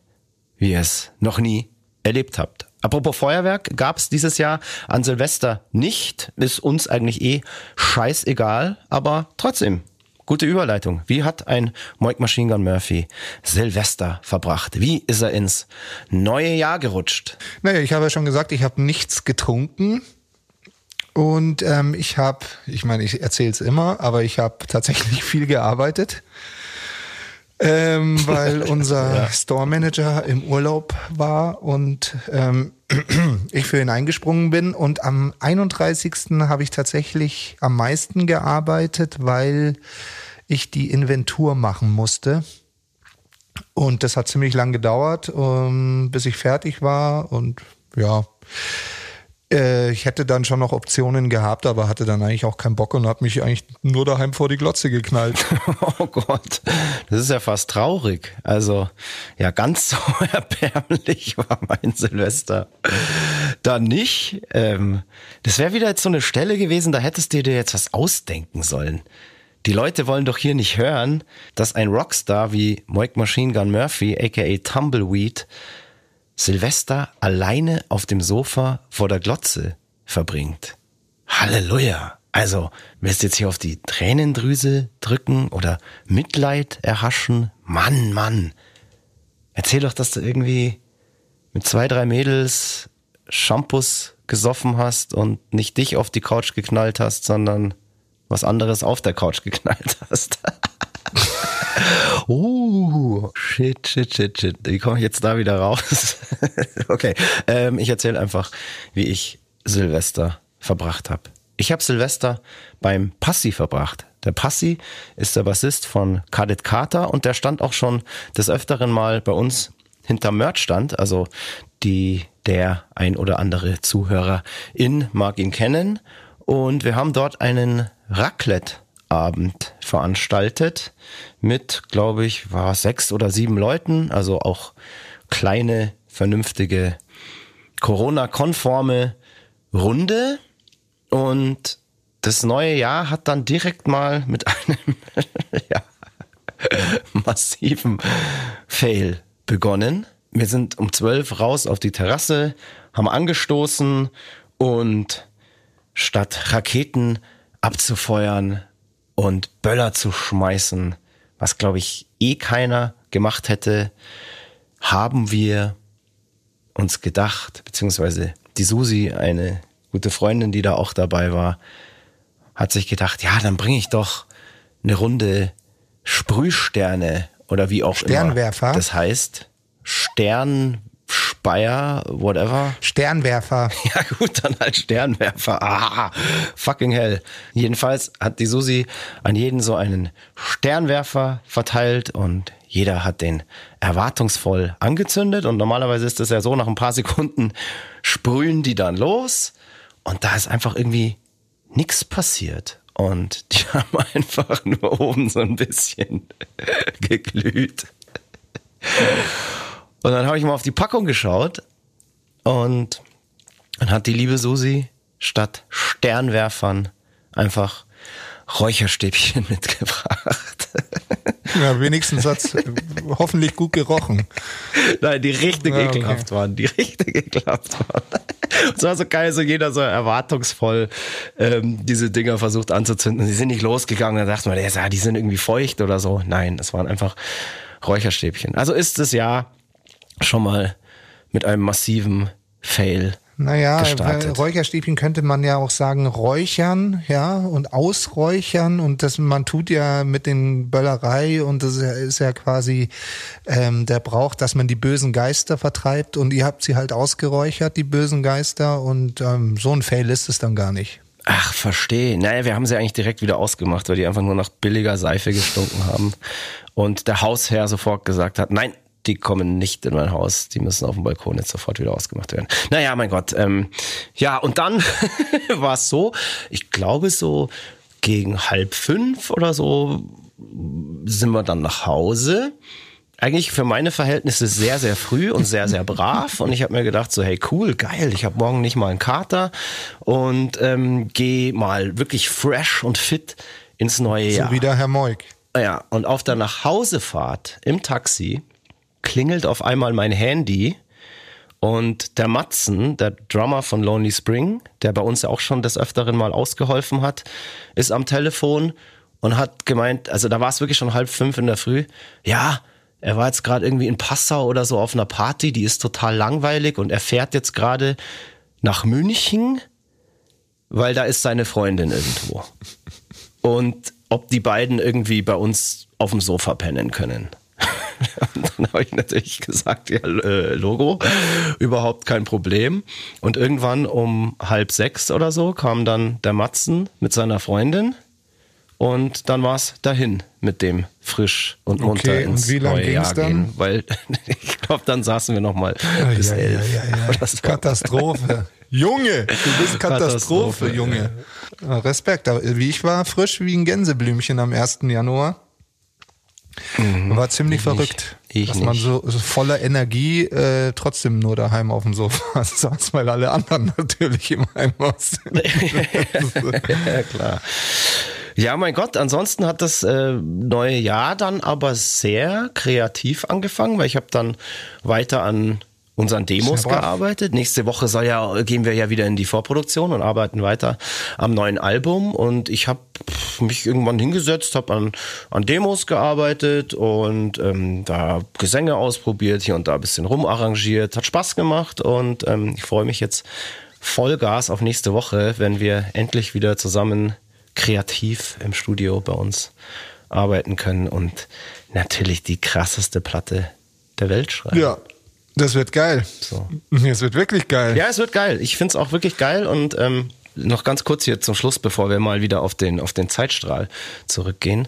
wie es noch nie erlebt habt. Apropos Feuerwerk, gab's dieses Jahr an Silvester nicht. Ist uns eigentlich eh scheißegal, aber trotzdem, gute Überleitung. Wie hat ein Moik Machine Gun Murphy Silvester verbracht? Wie ist er ins neue Jahr gerutscht? Naja, ich habe ja schon gesagt, ich habe nichts getrunken. Und ähm, ich habe, ich meine, ich erzähle es immer, aber ich habe tatsächlich viel gearbeitet, ähm, weil unser Store Manager im Urlaub war und ähm, ich für ihn eingesprungen bin. Und am 31. habe ich tatsächlich am meisten gearbeitet, weil ich die Inventur machen musste. Und das hat ziemlich lang gedauert, ähm, bis ich fertig war. Und ja, äh, ich hätte dann schon noch Optionen gehabt, aber hatte dann eigentlich auch keinen Bock und habe mich eigentlich nur daheim vor die Glotze geknallt. Oh Gott, das ist ja fast traurig. Also, ja, ganz so erbärmlich war mein Silvester da nicht. Ähm, das wäre wieder jetzt so eine Stelle gewesen, da hättest du dir jetzt was ausdenken sollen. Die Leute wollen doch hier nicht hören, dass ein Rockstar wie Moik Machine Gun Murphy, aka Tumbleweed, Silvester alleine auf dem Sofa vor der Glotze verbringt. Halleluja! Also, willst du jetzt hier auf die Tränendrüse drücken oder Mitleid erhaschen? Mann, Mann! Erzähl doch, dass du irgendwie mit zwei, drei Mädels Shampoos gesoffen hast und nicht dich auf die Couch geknallt hast, sondern was anderes auf der Couch geknallt hast. Uh, shit, shit, shit, shit. Wie komme ich jetzt da wieder raus? okay, ähm, ich erzähle einfach, wie ich Silvester verbracht habe. Ich habe Silvester beim Passi verbracht. Der Passi ist der Bassist von Cadet Carter und der stand auch schon des Öfteren mal bei uns hinterm Merchstand. Also die, der ein oder andere Zuhörer in mag ihn kennen. Und wir haben dort einen Raclette-Abend veranstaltet mit, glaube ich, war sechs oder sieben Leuten, also auch kleine, vernünftige, Corona-konforme Runde. Und das neue Jahr hat dann direkt mal mit einem ja, massiven Fail begonnen. Wir sind um zwölf raus auf die Terrasse, haben angestoßen und statt Raketen abzufeuern und Böller zu schmeißen, was glaube ich eh keiner gemacht hätte, haben wir uns gedacht, beziehungsweise die Susi, eine gute Freundin, die da auch dabei war, hat sich gedacht, ja, dann bringe ich doch eine Runde Sprühsterne oder wie auch Sternwerfer? immer. Das heißt Stern Speier, whatever. Sternwerfer. Ja gut, dann halt Sternwerfer. Ah, fucking hell. Jedenfalls hat die Susi an jeden so einen Sternwerfer verteilt und jeder hat den erwartungsvoll angezündet und normalerweise ist es ja so, nach ein paar Sekunden sprühen die dann los und da ist einfach irgendwie nichts passiert. Und die haben einfach nur oben so ein bisschen geglüht. Und dann habe ich mal auf die Packung geschaut und dann hat die liebe Susi statt Sternwerfern einfach Räucherstäbchen mitgebracht. Ja, wenigstens hat's hoffentlich gut gerochen. Nein, die richtig Ja, okay. ekelhaft waren. Die richtig ekelhaft waren. Es war so geil, so jeder so erwartungsvoll ähm, diese Dinger versucht anzuzünden. Sie sind nicht losgegangen. Da dachte man, ja, die sind irgendwie feucht oder so. Nein, es waren einfach Räucherstäbchen. Also ist das Jahr schon mal mit einem massiven Fail Naja, gestartet. Räucherstäbchen könnte man ja auch sagen, räuchern, ja, und ausräuchern und das, man tut ja mit den Böllerei und das ist ja, ist ja quasi ähm, der Brauch, dass man die bösen Geister vertreibt und ihr habt sie halt ausgeräuchert, die bösen Geister und ähm, so ein Fail ist es dann gar nicht. Ach, verstehe. Naja, wir haben sie eigentlich direkt wieder ausgemacht, weil die einfach nur nach billiger Seife gestunken haben. Und der Hausherr sofort gesagt hat, nein, die kommen nicht in mein Haus, die müssen auf dem Balkon jetzt sofort wieder ausgemacht werden. Naja, mein Gott. Ähm, ja, und dann war es so, ich glaube so gegen halb fünf oder so sind wir dann nach Hause. Eigentlich für meine Verhältnisse sehr, sehr früh und sehr, sehr brav. Und ich habe mir gedacht, so, hey, cool, geil, ich habe morgen nicht mal einen Kater und ähm, gehe mal wirklich fresh und fit ins neue Jahr. So wie der Herr Moik. Ja, und auf der Nachhausefahrt im Taxi klingelt auf einmal mein Handy und der Matzen, der Drummer von Lonely Spring, der bei uns ja auch schon des Öfteren mal ausgeholfen hat, ist am Telefon und hat gemeint, also da war es wirklich schon halb fünf in der Früh, ja, er war jetzt gerade irgendwie in Passau oder so auf einer Party, die ist total langweilig und er fährt jetzt gerade nach München, weil da ist seine Freundin irgendwo. Und ob die beiden irgendwie bei uns auf dem Sofa pennen können. Und dann habe ich natürlich gesagt, ja, äh, Logo, überhaupt kein Problem. Und irgendwann um halb sechs oder so kam dann der Matzen mit seiner Freundin. Und dann war es dahin mit dem frisch und munter Okay, und ins wie lang neue ging's Jahr dann? gehen. Weil ich glaube, dann saßen wir noch mal bis ja, elf. ja, ja, so. Katastrophe. Junge, du bist Katastrophe, Katastrophe, Junge. Ja, Respekt. Aber wie ich war frisch wie ein Gänseblümchen am 1. Januar. War ziemlich Ich nicht. verrückt, Ich dass man nicht. so, so voller Energie äh, trotzdem nur daheim auf dem Sofa saß, weil alle anderen natürlich im Heimhaus sind. ja, klar. Ja, mein Gott, ansonsten hat das äh, neue Jahr dann aber sehr kreativ angefangen, weil ich habe dann weiter an unseren Demos gearbeitet. Nächste Woche soll ja, gehen wir ja wieder in die Vorproduktion und arbeiten weiter am neuen Album. Und ich habe mich irgendwann hingesetzt, habe an, an Demos gearbeitet und ähm, da Gesänge ausprobiert, hier und da ein bisschen rumarrangiert. Hat Spaß gemacht und ähm, ich freue mich jetzt Vollgas auf nächste Woche, wenn wir endlich wieder zusammen kreativ im Studio bei uns arbeiten können und natürlich die krasseste Platte der Welt schreiben. Ja, das wird geil. So. Es wird wirklich geil. Ja, es wird geil. Ich find's auch wirklich geil und ähm, noch ganz kurz hier zum Schluss, bevor wir mal wieder auf den, auf den Zeitstrahl zurückgehen.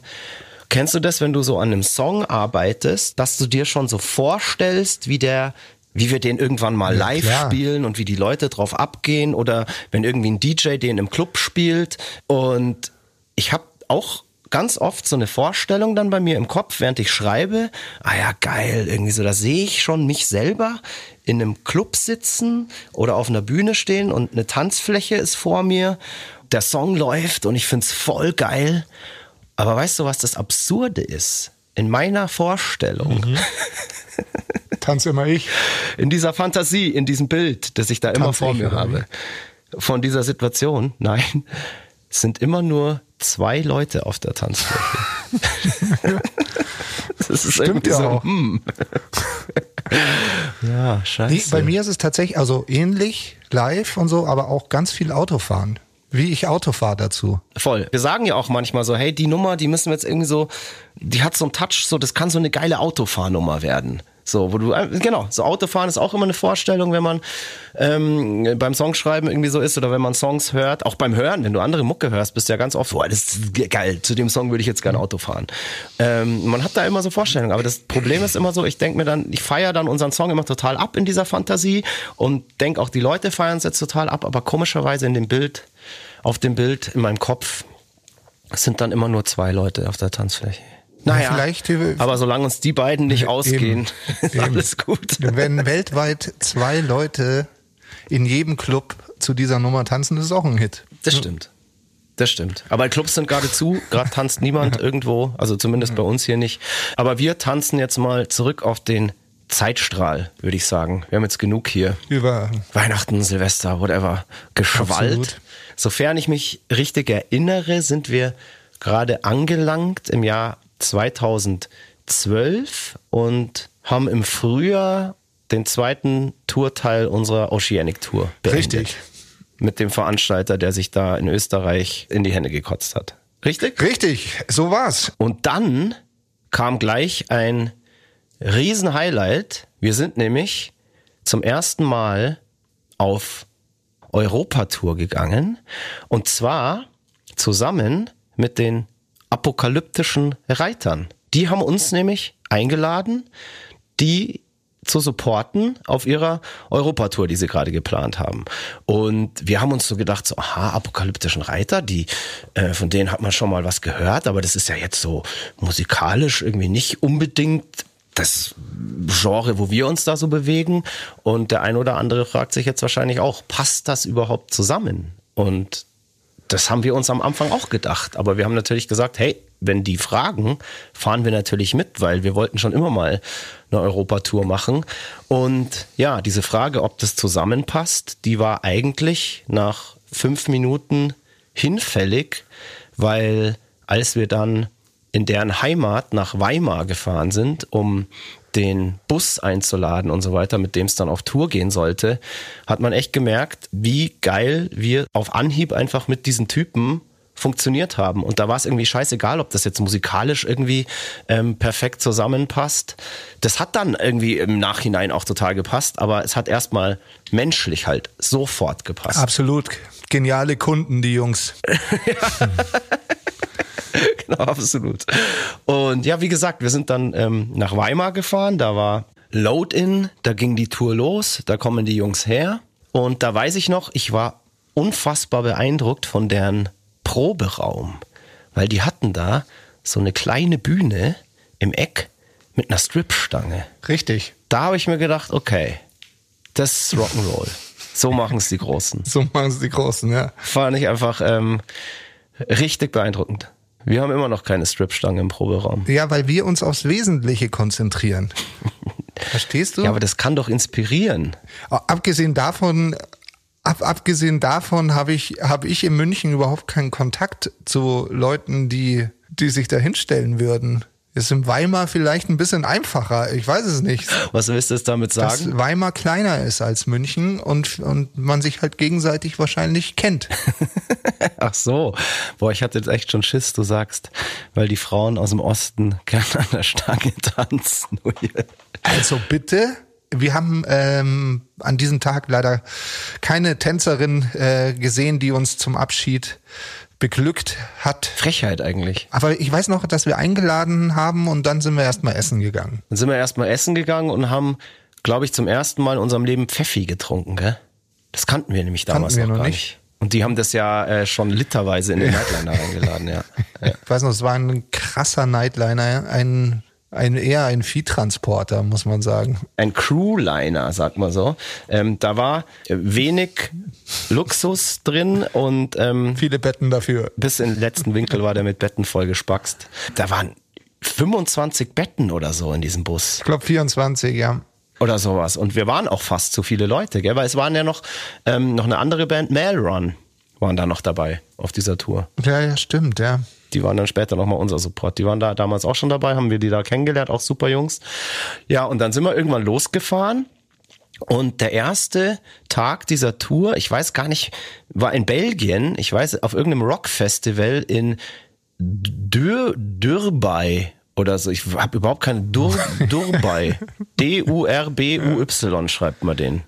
Kennst du das, wenn du so an einem Song arbeitest, dass du dir schon so vorstellst, wie der wie wir den irgendwann mal Ja, live klar. spielen und wie die Leute drauf abgehen oder wenn irgendwie ein DJ den im Club spielt und ich habe auch ganz oft so eine Vorstellung dann bei mir im Kopf, während ich schreibe, ah ja, geil, irgendwie so, da sehe ich schon mich selber in einem Club sitzen oder auf einer Bühne stehen und eine Tanzfläche ist vor mir, der Song läuft und ich find's voll geil. Aber weißt du, was das Absurde ist? In meiner Vorstellung, Tanz immer ich. in dieser Fantasie, in diesem Bild, das ich da immer Tanz vor ich, mir habe, von dieser Situation, nein, es sind immer nur zwei Leute auf der Tanzfläche. das ist Stimmt ja so, auch. hm. ja, Nee, scheiße. bei mir ist es tatsächlich, also ähnlich, live und so, aber auch ganz viel Autofahren. Wie ich Auto fahre dazu. Voll. Wir sagen ja auch manchmal so, hey, die Nummer, die müssen wir jetzt irgendwie so, die hat so einen Touch, so, das kann so eine geile Autofahrnummer werden. So, wo du, äh, genau, so Autofahren ist auch immer eine Vorstellung, wenn man ähm, beim Songschreiben irgendwie so ist oder wenn man Songs hört, auch beim Hören, wenn du andere Mucke hörst, bist du ja ganz oft, boah, das ist geil, zu dem Song würde ich jetzt gerne Auto fahren. Ähm, man hat da immer so Vorstellungen, aber das Problem ist immer so, ich denke mir dann, ich feiere dann unseren Song immer total ab in dieser Fantasie und denke auch, die Leute feiern es jetzt total ab, aber komischerweise in dem Bild, auf dem Bild in meinem Kopf sind dann immer nur zwei Leute auf der Tanzfläche. Naja, vielleicht, äh, aber solange uns die beiden nicht ausgehen, Eben. ist alles gut. Wenn weltweit zwei Leute in jedem Club zu dieser Nummer tanzen, das ist auch ein Hit. Das stimmt. Das stimmt. Aber Clubs sind gerade zu, gerade tanzt niemand irgendwo, also zumindest bei uns hier nicht. Aber wir tanzen jetzt mal zurück auf den Zeitstrahl, würde ich sagen. Wir haben jetzt genug hier. Über Weihnachten, Silvester, whatever, geschwallt. Absolut. Sofern ich mich richtig erinnere, sind wir gerade angelangt im Jahr 2012 und haben im Frühjahr den zweiten Tourteil unserer Oceanic Tour beendet. Richtig. Mit dem Veranstalter, der sich da in Österreich in die Hände gekotzt hat. Richtig? Richtig, so war's. Und dann kam gleich ein Riesen-Highlight. Wir sind nämlich zum ersten Mal auf Europatour gegangen. Und zwar zusammen mit den apokalyptischen Reitern. Die haben uns nämlich eingeladen, die zu supporten auf ihrer Europatour, die sie gerade geplant haben. Und wir haben uns so gedacht, so, aha, apokalyptischen Reiter, die, äh, von denen hat man schon mal was gehört, aber das ist ja jetzt so musikalisch irgendwie nicht unbedingt das Genre, wo wir uns da so bewegen. Und der ein oder andere fragt sich jetzt wahrscheinlich auch, passt das überhaupt zusammen? Und das haben wir uns am Anfang auch gedacht. Aber wir haben natürlich gesagt, hey, wenn die fragen, fahren wir natürlich mit, weil wir wollten schon immer mal eine Europatour machen. Und ja, diese Frage, ob das zusammenpasst, die war eigentlich nach fünf Minuten hinfällig, weil als wir dann in deren Heimat nach Weimar gefahren sind, um den Bus einzuladen und so weiter, mit dem es dann auf Tour gehen sollte, hat man echt gemerkt, wie geil wir auf Anhieb einfach mit diesen Typen funktioniert haben. Und da war es irgendwie scheißegal, ob das jetzt musikalisch irgendwie ähm, perfekt zusammenpasst. Das hat dann irgendwie im Nachhinein auch total gepasst, aber es hat erstmal menschlich halt sofort gepasst. Absolut. Geniale Kunden, die Jungs. genau, absolut. Und ja, wie gesagt, wir sind dann ähm, nach Weimar gefahren. Da war Load-In, da ging die Tour los, da kommen die Jungs her. Und da weiß ich noch, ich war unfassbar beeindruckt von deren Proberaum, weil die hatten da so eine kleine Bühne im Eck mit einer Stripstange. Richtig. Da habe ich mir gedacht, okay, das ist Rock'n'Roll. So machen es die Großen. So machen es die Großen, ja. Fand ich einfach ähm, richtig beeindruckend. Wir haben immer noch keine Stripstange im Proberaum. Ja, weil wir uns aufs Wesentliche konzentrieren. Verstehst du? Ja, aber das kann doch inspirieren. Abgesehen davon, ab, abgesehen davon habe ich, habe ich in München überhaupt keinen Kontakt zu Leuten, die, die sich da hinstellen würden. Ist in Weimar vielleicht ein bisschen einfacher. Ich weiß es nicht. Was willst du jetzt damit sagen? Dass Weimar kleiner ist als München und, und man sich halt gegenseitig wahrscheinlich kennt. Ach so. Boah, ich hatte jetzt echt schon Schiss, du sagst, weil die Frauen aus dem Osten gerne an der Stange tanzen. Also bitte. Wir haben ähm, an diesem Tag leider keine Tänzerin äh, gesehen, die uns zum Abschied beglückt hat. Frechheit eigentlich. Aber ich weiß noch, dass wir eingeladen haben und dann sind wir erstmal essen gegangen. Dann sind wir erstmal essen gegangen und haben, glaube ich, zum ersten Mal in unserem Leben Pfeffi getrunken, gell? Das kannten wir nämlich damals Kannten wir noch, noch gar nicht. nicht. Und die haben das ja äh, schon literweise in den Nightliner eingeladen, ja. ja. Ich weiß noch, es war ein krasser Nightliner, ein, ein eher ein Viehtransporter, muss man sagen. Ein Crewliner, sagt man so. Ähm, da war äh, wenig Luxus drin und ähm, Viele Betten dafür. bis in den letzten Winkel war der mit Betten vollgespackst. Da waren 25 Betten oder so in diesem Bus. Ich glaube 24, ja. oder sowas. Und wir waren auch fast zu viele Leute, gell? weil es waren ja noch, ähm, noch eine andere Band, Mail Run, waren da noch dabei auf dieser Tour. Ja, ja, stimmt, ja. Die waren dann später nochmal unser Support. Die waren da damals auch schon dabei, haben wir die da kennengelernt, auch super Jungs. Ja, und dann sind wir irgendwann losgefahren. Und der erste Tag dieser Tour, ich weiß gar nicht, war in Belgien, ich weiß, auf irgendeinem Rockfestival in Dür, Dürbay oder so. Ich habe überhaupt keine Dur Durbay. D-U-R-B-U-Y schreibt man den.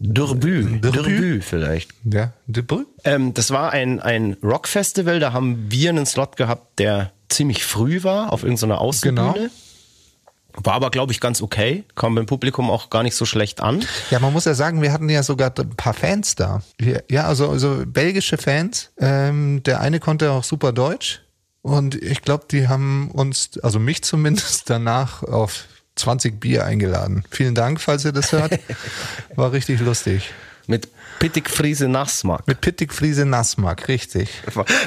Durbü? Durbü vielleicht. Ja, Brü? Ähm, das war ein, ein Rockfestival, da haben wir einen Slot gehabt, der ziemlich früh war, auf irgendeiner Außenbühne. Genau. War aber, glaube ich, ganz okay. Kam beim Publikum auch gar nicht so schlecht an. Ja, man muss ja sagen, wir hatten ja sogar ein paar Fans da. Ja, also, also belgische Fans. Ähm, der eine konnte auch super Deutsch. Und ich glaube, die haben uns, also mich zumindest, danach auf 20 Bier eingeladen. Vielen Dank, falls ihr das hört. War richtig lustig. Mit Pittig Friese Nassmark. Mit Pittig Friese Nassmark, richtig.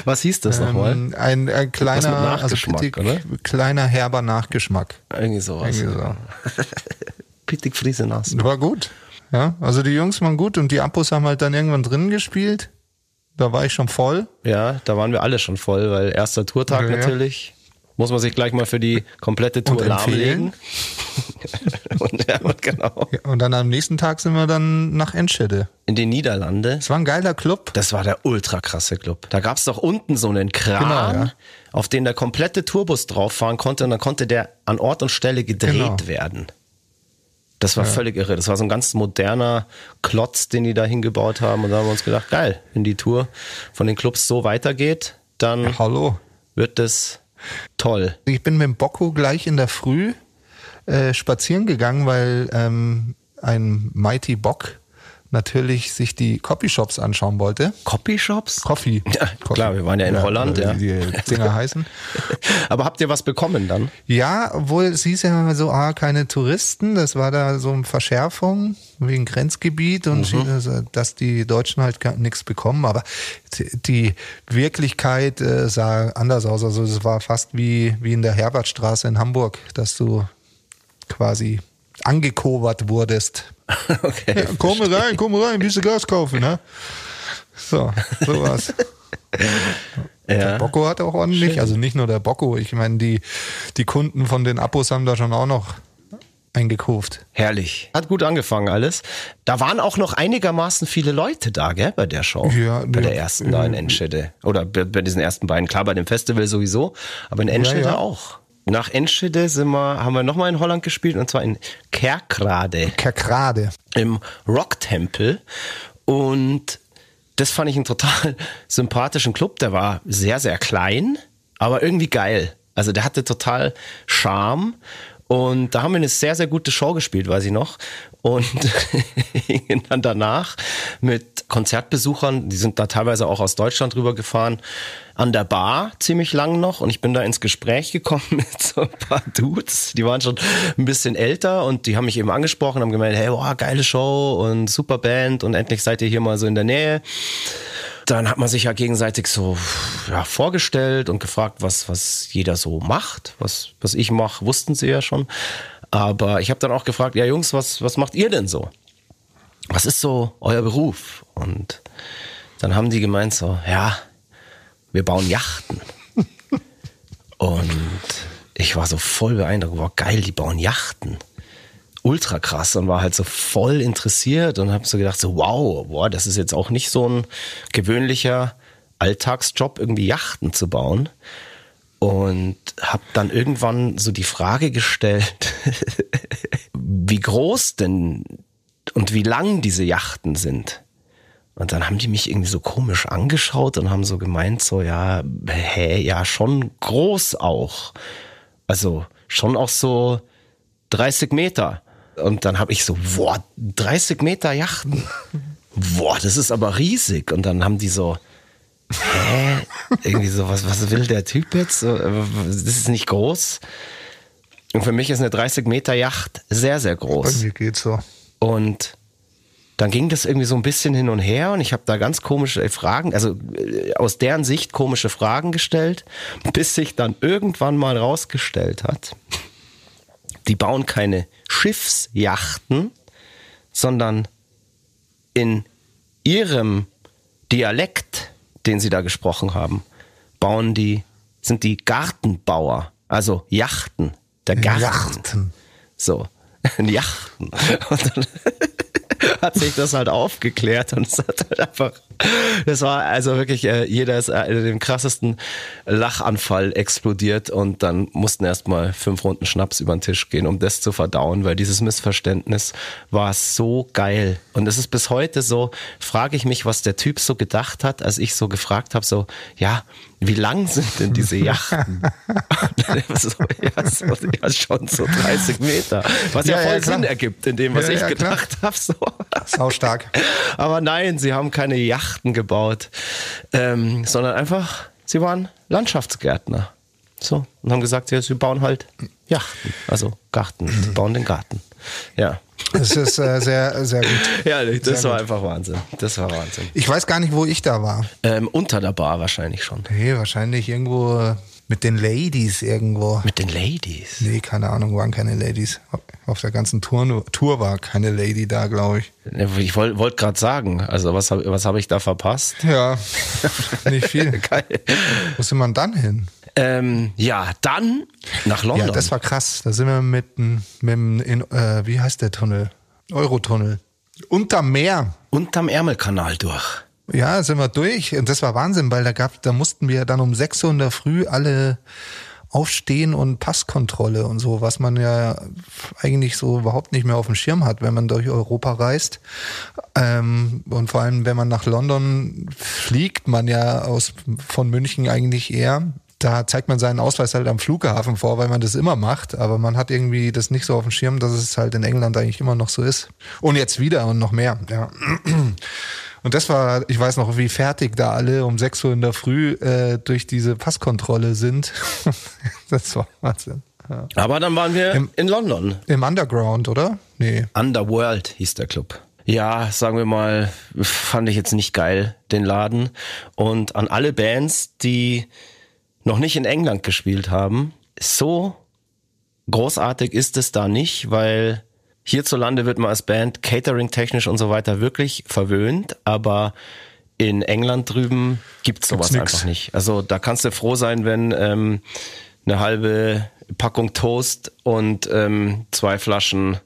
Was hieß das nochmal? Ähm, ein, ein kleiner, also Pittig, oder? kleiner herber Nachgeschmack. Irgendwie sowas. Irgendwie so. Pittig Friese Nassmark. War gut. Ja, also die Jungs waren gut und die Abos haben halt dann irgendwann drin gespielt. Da war ich schon voll. Ja, da waren wir alle schon voll, weil erster Tourtag Ja, ja. Muss man sich gleich mal für die komplette Tour lahmlegen. und, ja, und genau. Ja, und dann am nächsten Tag sind wir dann nach Enschede. In die Niederlande. Es war ein geiler Club. Das war der ultra krasse Club. Da gab's doch unten so einen Kran, Genau, ja. auf den der komplette Tourbus drauf fahren konnte und dann konnte der an Ort und Stelle gedreht Genau. werden. Das war völlig irre. Das war so ein ganz moderner Klotz, den die da hingebaut haben. Und da haben wir uns gedacht, geil, wenn die Tour von den Clubs so weitergeht, dann Hallo. wird das toll. Ich bin mit dem Bocco gleich in der Früh äh, spazieren gegangen, weil ähm, ein Mighty Bock natürlich sich die Copyshops anschauen wollte. Copyshops? Coffee. Ja, klar, wir waren ja in Holland, oder ja. Wie die Dinger heißen. Aber habt ihr was bekommen dann? Ja, obwohl es hieß ja so, ah, keine Touristen. Das war da so eine Verschärfung wegen Grenzgebiet und Mhm. also, dass die Deutschen halt gar nichts bekommen. Aber die- Wirklichkeit äh, sah anders aus. Also es war fast wie, wie in der Herbertstraße in Hamburg, dass du quasi angekobert wurdest. Okay. Ja, komm rein, komm rein, willst du Gas kaufen, ne? So, sowas. Der Ja. Bocco hat auch ordentlich, also nicht nur der Bocco, ich meine, die, die Kunden von den Abos haben da schon auch noch eingekauft. Herrlich. Hat gut angefangen alles. Da waren auch noch einigermaßen viele Leute da, gell, bei der Show. Ja, bei ja. der ersten da in Enschede. Oder bei, diesen ersten beiden. Klar, bei dem Festival sowieso, aber in Enschede ja. auch. Nach Enschede sind wir, haben wir nochmal in Holland gespielt und zwar in Kerkrade Kerkrade. im Rocktempel. Und das fand ich einen total sympathischen Club. Der war sehr, sehr klein, aber irgendwie geil. Also der hatte total Charme. Und da haben wir eine sehr, sehr gute Show gespielt, weiß ich noch. Und hingen dann danach mit Konzertbesuchern, die sind da teilweise auch aus Deutschland rübergefahren, an der Bar ziemlich lang noch. Und ich bin da ins Gespräch gekommen mit so ein paar Dudes. Die waren schon ein bisschen älter und die haben mich eben angesprochen, haben gemeint, hey, wow, geile Show und super Band und endlich seid ihr hier mal so in der Nähe dann hat man sich ja gegenseitig so ja, vorgestellt und gefragt, was, was jeder so macht. Was, was ich mache, wussten sie ja schon. Aber ich habe dann auch gefragt, ja Jungs, was, was macht ihr denn so? Was ist so euer Beruf? Und dann haben die gemeint so, ja, wir bauen Yachten. und ich war so voll beeindruckt, wow, geil, die bauen Yachten ultra krass und war halt so voll interessiert und habe so gedacht, so wow, boah, das ist jetzt auch nicht so ein gewöhnlicher Alltagsjob, irgendwie Yachten zu bauen. Und habe dann irgendwann so die Frage gestellt, wie groß denn und wie lang diese Yachten sind. Und dann haben die mich irgendwie so komisch angeschaut und haben so gemeint, so ja, hä, ja, schon groß auch. Also schon auch so 30 Meter. Und dann habe ich so, boah, 30 Meter Yachten. Boah, das ist aber riesig. Und dann haben die so, hä? Irgendwie so, was, was will der Typ jetzt? Äh, Das ist nicht groß. Und für mich ist eine 30 Meter Yacht sehr, sehr groß. Irgendwie geht's so. Und dann ging das irgendwie so ein bisschen hin und her und ich habe da ganz komische Fragen, also äh, aus deren Sicht komische Fragen gestellt, bis sich dann irgendwann mal rausgestellt hat, die bauen keine Schiffsjachten, sondern in ihrem Dialekt, den sie da gesprochen haben, bauen die, sind die Gartenbauer, also Yachten, der Garten. Yachten. So, Yachten. Und dann hat sich das halt aufgeklärt und es hat halt einfach Das war also wirklich, äh, jeder ist äh, in dem krassesten Lachanfall explodiert und dann mussten erstmal fünf Runden Schnaps über den Tisch gehen, um das zu verdauen, weil dieses Missverständnis war so geil. Und es ist bis heute so, frage ich mich, was der Typ so gedacht hat, als ich so gefragt habe, so, ja, wie lang sind denn diese Yachten? so, ja, so, ja, schon so 30 Meter. Was ja, ja voll ja, Sinn ergibt in dem, was ich gedacht habe. So. Sau stark. Aber nein, sie haben keine Yachten gebaut, ähm, sondern einfach, sie waren Landschaftsgärtner. So, und haben gesagt, ja, sie bauen halt Yachten, also Garten, sie bauen den Garten. Ja. Das ist äh, sehr, sehr gut. Ja, das sehr war gut. einfach Wahnsinn. Das war Wahnsinn. Ich weiß gar nicht, wo ich da war. Ähm, unter der Bar wahrscheinlich schon. Nee, wahrscheinlich irgendwo mit den Ladies irgendwo. Mit den Ladies? Nee, keine Ahnung, waren keine Ladies. Auf der ganzen Tour, Tour war keine Lady da, glaube ich. Ich wollte wollt gerade sagen, also was habe was hab ich da verpasst? Ja, nicht viel. Geil. Wo sind wir dann hin? Ähm, ja, dann nach London. Ja, das war krass. Da sind wir mit, mit in, äh, wie heißt der Tunnel? Eurotunnel. Unterm Meer. Unterm Ärmelkanal durch. Ja, sind wir durch. Und das war Wahnsinn, weil da gab, da mussten wir dann um 6 Uhr in der Früh alle aufstehen und Passkontrolle und so, was man ja eigentlich so überhaupt nicht mehr auf dem Schirm hat, wenn man durch Europa reist. Ähm, und vor allem, wenn man nach London fliegt, man ja aus, von München eigentlich eher da zeigt man seinen Ausweis halt am Flughafen vor, weil man das immer macht, aber man hat irgendwie das nicht so auf dem Schirm, dass es halt in England eigentlich immer noch so ist. Und jetzt wieder und noch mehr, ja. Und das war, ich weiß noch, wie fertig da alle um 6 Uhr in der Früh äh, durch diese Passkontrolle sind. das war Wahnsinn. Ja. Aber dann waren wir Im, in London. Im Underground, oder? Nee. Underworld hieß der Club. Ja, sagen wir mal, fand ich jetzt nicht geil, den Laden. Und an alle Bands, die noch nicht in England gespielt haben. So großartig ist es da nicht, weil hierzulande wird man als Band catering-technisch und so weiter wirklich verwöhnt, aber in England drüben gibt's sowas gibt's einfach nicht. Also da kannst du froh sein, wenn ähm, eine halbe Packung Toast und ähm, zwei Flaschen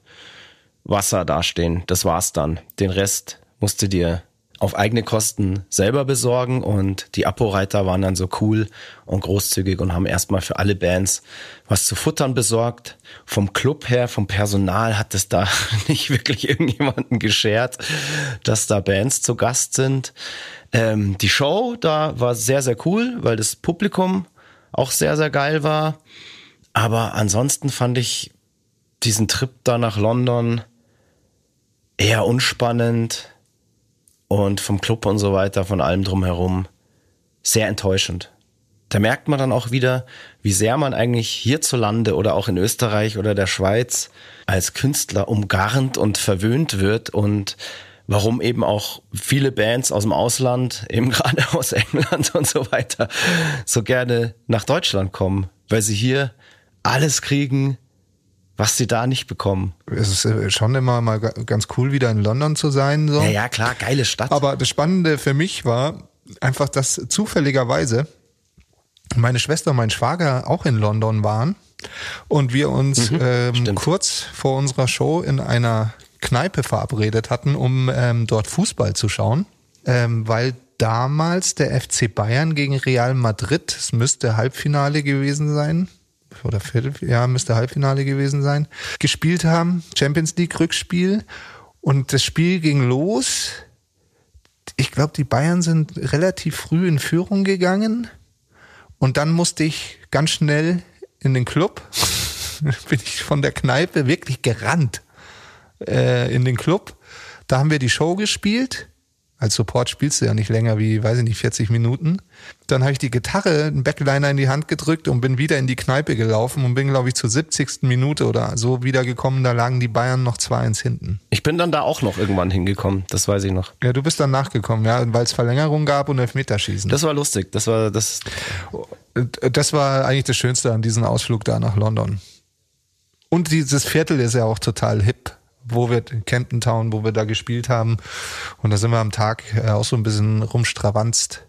Wasser dastehen. Das war's dann. Den Rest musst du dir auf eigene Kosten selber besorgen und die Apo-Reiter waren dann so cool und großzügig und haben erstmal für alle Bands was zu futtern besorgt. Vom Club her, vom Personal hat es da nicht wirklich irgendjemanden geschert, dass da Bands zu Gast sind. Ähm, die Show da war sehr, sehr cool, weil das Publikum auch sehr, sehr geil war. Aber ansonsten fand ich diesen Trip da nach London eher unspannend und vom Club und so weiter, von allem drumherum, sehr enttäuschend. Da merkt man dann auch wieder, wie sehr man eigentlich hierzulande oder auch in Österreich oder der Schweiz als Künstler umgarnt und verwöhnt wird und warum eben auch viele Bands aus dem Ausland, eben gerade aus England und so weiter, so gerne nach Deutschland kommen, weil sie hier alles kriegen, was sie da nicht bekommen. Es ist äh, schon immer mal ganz cool, wieder in London zu sein. So. Ja, ja, klar, geile Stadt. Aber das Spannende für mich war einfach, dass zufälligerweise meine Schwester und mein Schwager auch in London waren und wir uns mhm, ähm, kurz vor unserer Show in einer Kneipe verabredet hatten, um ähm, dort Fußball zu schauen, ähm, weil damals der FC Bayern gegen Real Madrid, es müsste Halbfinale gewesen sein, oder Viertel, ja, müsste Halbfinale gewesen sein, gespielt haben. Champions League Rückspiel. Und das Spiel ging los. Ich glaube, die Bayern sind relativ früh in Führung gegangen. Und dann musste ich ganz schnell in den Club. Bin ich von der Kneipe wirklich gerannt äh, in den Club. Da haben wir die Show gespielt. Als Support spielst du ja nicht länger wie, weiß ich nicht, 40 Minuten. Dann habe ich die Gitarre, einen Backliner in die Hand gedrückt und bin wieder in die Kneipe gelaufen und bin, glaube ich, zur 70. Minute oder so wiedergekommen. Da lagen die Bayern noch 2-1 hinten. Ich bin dann da auch noch irgendwann hingekommen, das weiß ich noch. Ja, du bist dann nachgekommen, ja, weil es Verlängerung gab und Elfmeterschießen. Das war lustig. Das war das. Das war eigentlich das Schönste an diesem Ausflug da nach London. Und dieses Viertel ist ja auch total hip wo wir in Camden Town, wo wir da gespielt haben. Und da sind wir am Tag äh, auch so ein bisschen rumstravanzt.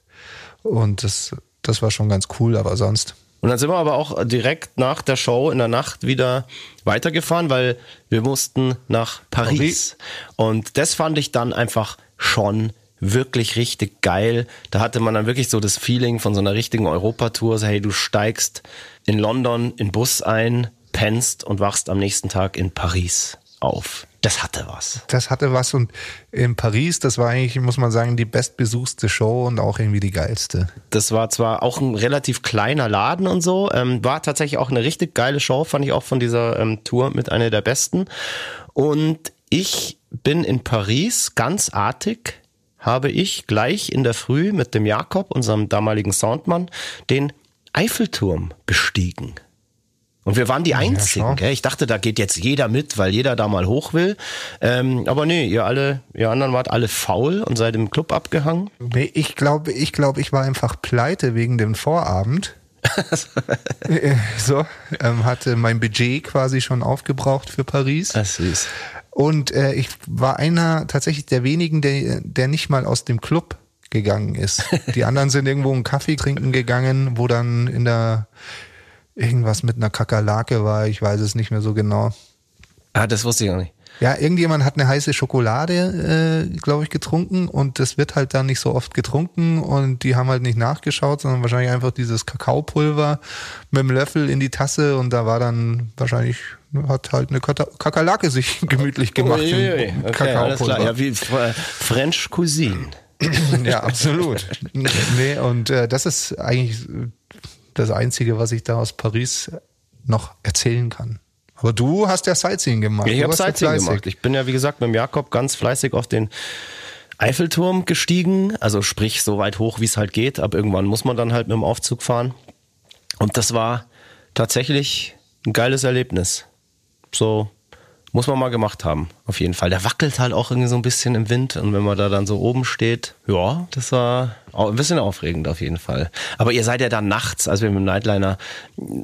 Und das, das war schon ganz cool, aber sonst. Und dann sind wir aber auch direkt nach der Show in der Nacht wieder weitergefahren, weil wir mussten nach Paris. Paris. Und das fand ich dann einfach schon wirklich richtig geil. Da hatte man dann wirklich so das Feeling von so einer richtigen Europatour. So, hey, du steigst in London in Bus ein, pennst und wachst am nächsten Tag in Paris auf. Das hatte was. Das hatte was und in Paris, das war eigentlich, muss man sagen, die bestbesuchste Show und auch irgendwie die geilste. Das war zwar auch ein relativ kleiner Laden und so, ähm, war tatsächlich auch eine richtig geile Show, fand ich auch von dieser ähm, Tour mit einer der besten. Und ich bin in Paris ganz artig, habe ich gleich in der Früh mit dem Jakob, unserem damaligen Soundmann, den Eiffelturm bestiegen. Und wir waren die Einzigen. Ja, ich dachte, da geht jetzt jeder mit, weil jeder da mal hoch will. Ähm, aber nee, ihr alle, ihr anderen wart alle faul und seid im Club abgehangen. Nee, ich glaube, ich glaube, ich war einfach pleite wegen dem Vorabend. Äh, so, ähm, hatte mein Budget quasi schon aufgebraucht für Paris. Das ist. Und äh, ich war einer tatsächlich der wenigen, der, der nicht mal aus dem Club gegangen ist. Die anderen sind irgendwo einen Kaffee trinken gegangen, wo dann in der irgendwas mit einer Kakerlake war, ich weiß es nicht mehr so genau. Ah, das wusste ich auch nicht. Ja, irgendjemand hat eine heiße Schokolade, äh, glaube ich, getrunken und das wird halt dann nicht so oft getrunken und die haben halt nicht nachgeschaut, sondern wahrscheinlich einfach dieses Kakaopulver mit dem Löffel in die Tasse und da war dann wahrscheinlich hat halt eine Kakerlake sich gemütlich gemacht. Uiuiui. Okay, alles klar. Ja, wie French Cuisine. ja, absolut. nee, und äh, das ist eigentlich das Einzige, was ich da aus Paris noch erzählen kann. Aber du hast ja Sightseeing gemacht. Ich habe Sightseeing gemacht. Ich bin ja, wie gesagt, mit dem Jakob ganz fleißig auf den Eiffelturm gestiegen. Also sprich, so weit hoch, wie es halt geht. Aber irgendwann muss man dann halt mit dem Aufzug fahren. Und das war tatsächlich ein geiles Erlebnis. So muss man mal gemacht haben, auf jeden Fall. Der wackelt halt auch irgendwie so ein bisschen im Wind und wenn man da dann so oben steht, ja, das war ein bisschen aufregend auf jeden Fall. Aber ihr seid ja dann nachts, als wir mit dem Nightliner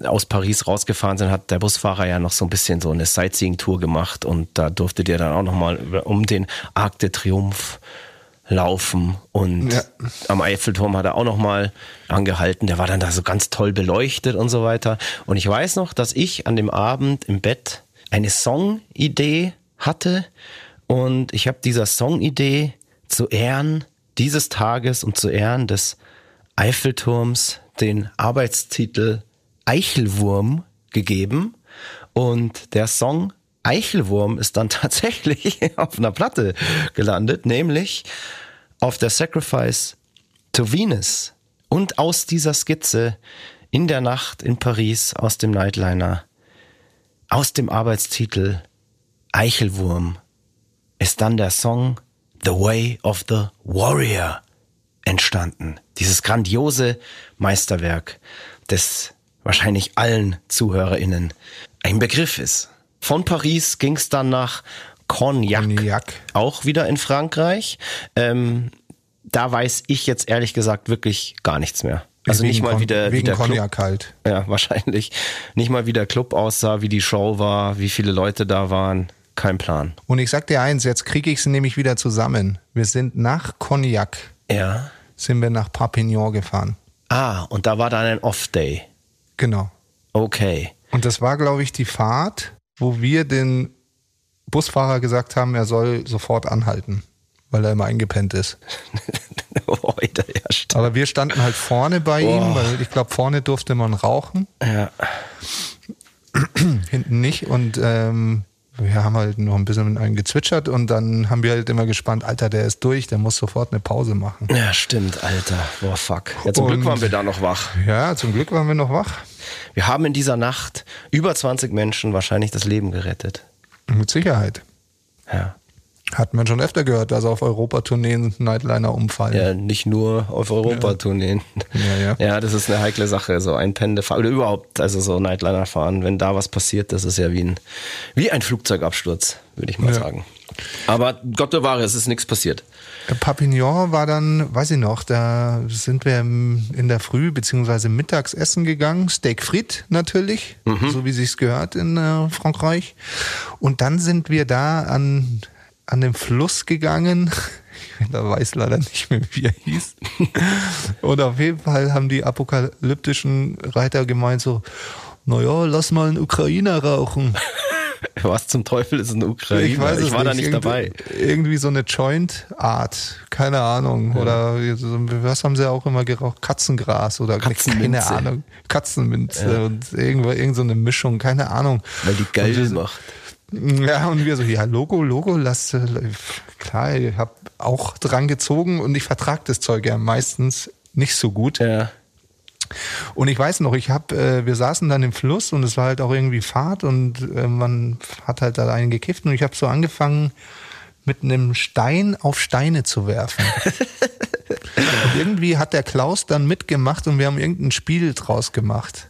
aus Paris rausgefahren sind, hat der Busfahrer ja noch so ein bisschen so eine Sightseeing-Tour gemacht und da durftet ihr dann auch nochmal um den Arc de Triomphe laufen und ja. am Eiffelturm hat er auch nochmal angehalten. Der war dann da so ganz toll beleuchtet und so weiter. Und ich weiß noch, dass ich an dem Abend im Bett eine Songidee hatte und ich habe dieser Songidee zu Ehren dieses Tages und zu Ehren des Eiffelturms den Arbeitstitel Eichelwurm gegeben und der Song Eichelwurm ist dann tatsächlich auf einer Platte gelandet, nämlich auf der Sacrifice to Venus. Und aus dieser Skizze in der Nacht in Paris aus dem Nightliner aus dem Arbeitstitel Eichelwurm ist dann der Song The Way of the Warrior entstanden. Dieses grandiose Meisterwerk, das wahrscheinlich allen ZuhörerInnen ein Begriff ist. Von Paris ging es dann nach Cognac, Cognac, auch wieder in Frankreich. Ähm, da weiß ich jetzt ehrlich gesagt wirklich gar nichts mehr. Also nicht mal wieder wie der Cognac halt. Ja, wahrscheinlich. Nicht mal wie der Club aussah, wie die Show war, wie viele Leute da waren. Kein Plan. Und ich sag dir eins, jetzt kriege ich sie nämlich wieder zusammen. Wir sind nach Cognac. Ja. Sind wir nach Papignon gefahren. Ah, und da war dann ein Off-Day. Genau. Okay. Und das war, glaube ich, die Fahrt, wo wir den Busfahrer gesagt haben, er soll sofort anhalten weil er immer eingepennt ist. Ja, Aber wir standen halt vorne bei oh. ihm, weil ich glaube, vorne durfte man rauchen. Ja. Hinten nicht. Und ähm, wir haben halt noch ein bisschen mit einem gezwitschert und dann haben wir halt immer gespannt, Alter, der ist durch, der muss sofort eine Pause machen. Ja, stimmt, Alter. Boah, fuck. Ja, zum und, Glück waren wir da noch wach. Ja, zum Glück waren wir noch wach. Wir haben in dieser Nacht über 20 Menschen wahrscheinlich das Leben gerettet. Mit Sicherheit. Ja. Hat man schon öfter gehört, dass auf Europatourneen Nightliner umfallen. Ja, nicht nur auf Europatourneen. Ja. ja, ja. das ist eine heikle Sache, so ein Pendelfahren oder überhaupt, also so Nightliner fahren, wenn da was passiert, das ist ja wie ein, wie ein Flugzeugabsturz, würde ich mal ja. sagen. Aber Gott bewahre, es ist nichts passiert. Papignon war dann, weiß ich noch, da sind wir in der Früh beziehungsweise mittags essen gegangen, Steak frit natürlich, mhm. so wie sich's gehört in äh, Frankreich. Und dann sind wir da an an den Fluss gegangen. Da weiß leider nicht mehr, wie er hieß. Und auf jeden Fall haben die apokalyptischen Reiter gemeint so, naja, lass mal einen Ukrainer rauchen. Was zum Teufel ist ein Ukrainer? Ich, weiß es ich war da nicht nicht Irgendwie- dabei. Irgendwie so eine Joint-Art, keine Ahnung. Oder so- was haben sie auch immer geraucht? Katzengras oder keine Katzenminze. Ahnung. Katzenminze und irgendwo irgend so eine Mischung, keine Ahnung. Weil die geil macht. Ja, und wir so, ja, Logo, Logo, lass, äh, klar, ich hab auch dran gezogen und ich vertrag das Zeug ja meistens nicht so gut. Ja. Und ich weiß noch, ich hab, äh, wir saßen dann im Fluss und es war halt auch irgendwie Fahrt und äh, man hat halt da einen gekifft und ich habe so angefangen, mit einem Stein auf Steine zu werfen. und irgendwie hat der Klaus dann mitgemacht und wir haben irgendein Spiel draus gemacht.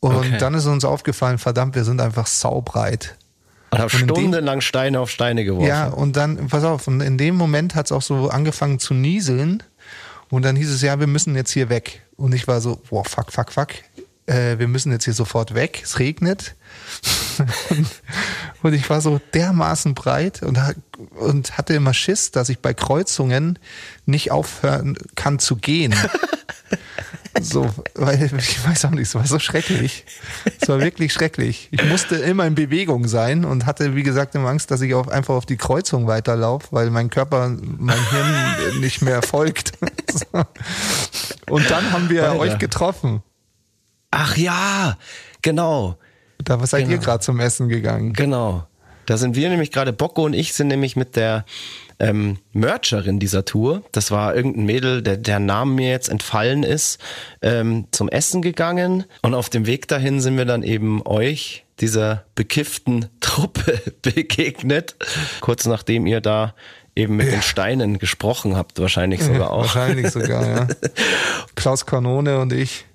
Und Okay. dann ist uns aufgefallen, verdammt, wir sind einfach saubreit. Und habe stundenlang Steine auf Steine geworfen. Ja, und dann, pass auf, und in dem Moment hat es auch so angefangen zu nieseln. Und dann hieß es, ja, wir müssen jetzt hier weg. Und ich war so, boah, fuck, fuck, fuck. Äh, wir müssen jetzt hier sofort weg. Es regnet. und ich war so dermaßen breit und, und hatte immer Schiss, dass ich bei Kreuzungen nicht aufhören kann zu gehen. So, weil ich weiß auch nicht, es war so schrecklich. Es war wirklich schrecklich. Ich musste immer in Bewegung sein und hatte, wie gesagt, immer Angst, dass ich auf, einfach auf die Kreuzung weiterlaufe, weil mein Körper, mein Hirn nicht mehr folgt. So. Und dann haben wir Alter. euch getroffen. Ach ja, genau. Da seid ihr Genau. gerade zum Essen gegangen. Genau. Da sind wir nämlich gerade, Bocco und ich sind nämlich mit der ähm, Mercherin dieser Tour, das war irgendein Mädel, der, der Name mir jetzt entfallen ist, ähm, zum Essen gegangen. Und auf dem Weg dahin sind wir dann eben euch, dieser bekifften Truppe, begegnet. Kurz nachdem ihr da eben mit den Steinen gesprochen habt, wahrscheinlich sogar auch. Wahrscheinlich sogar, ja. Klaus Kanone und ich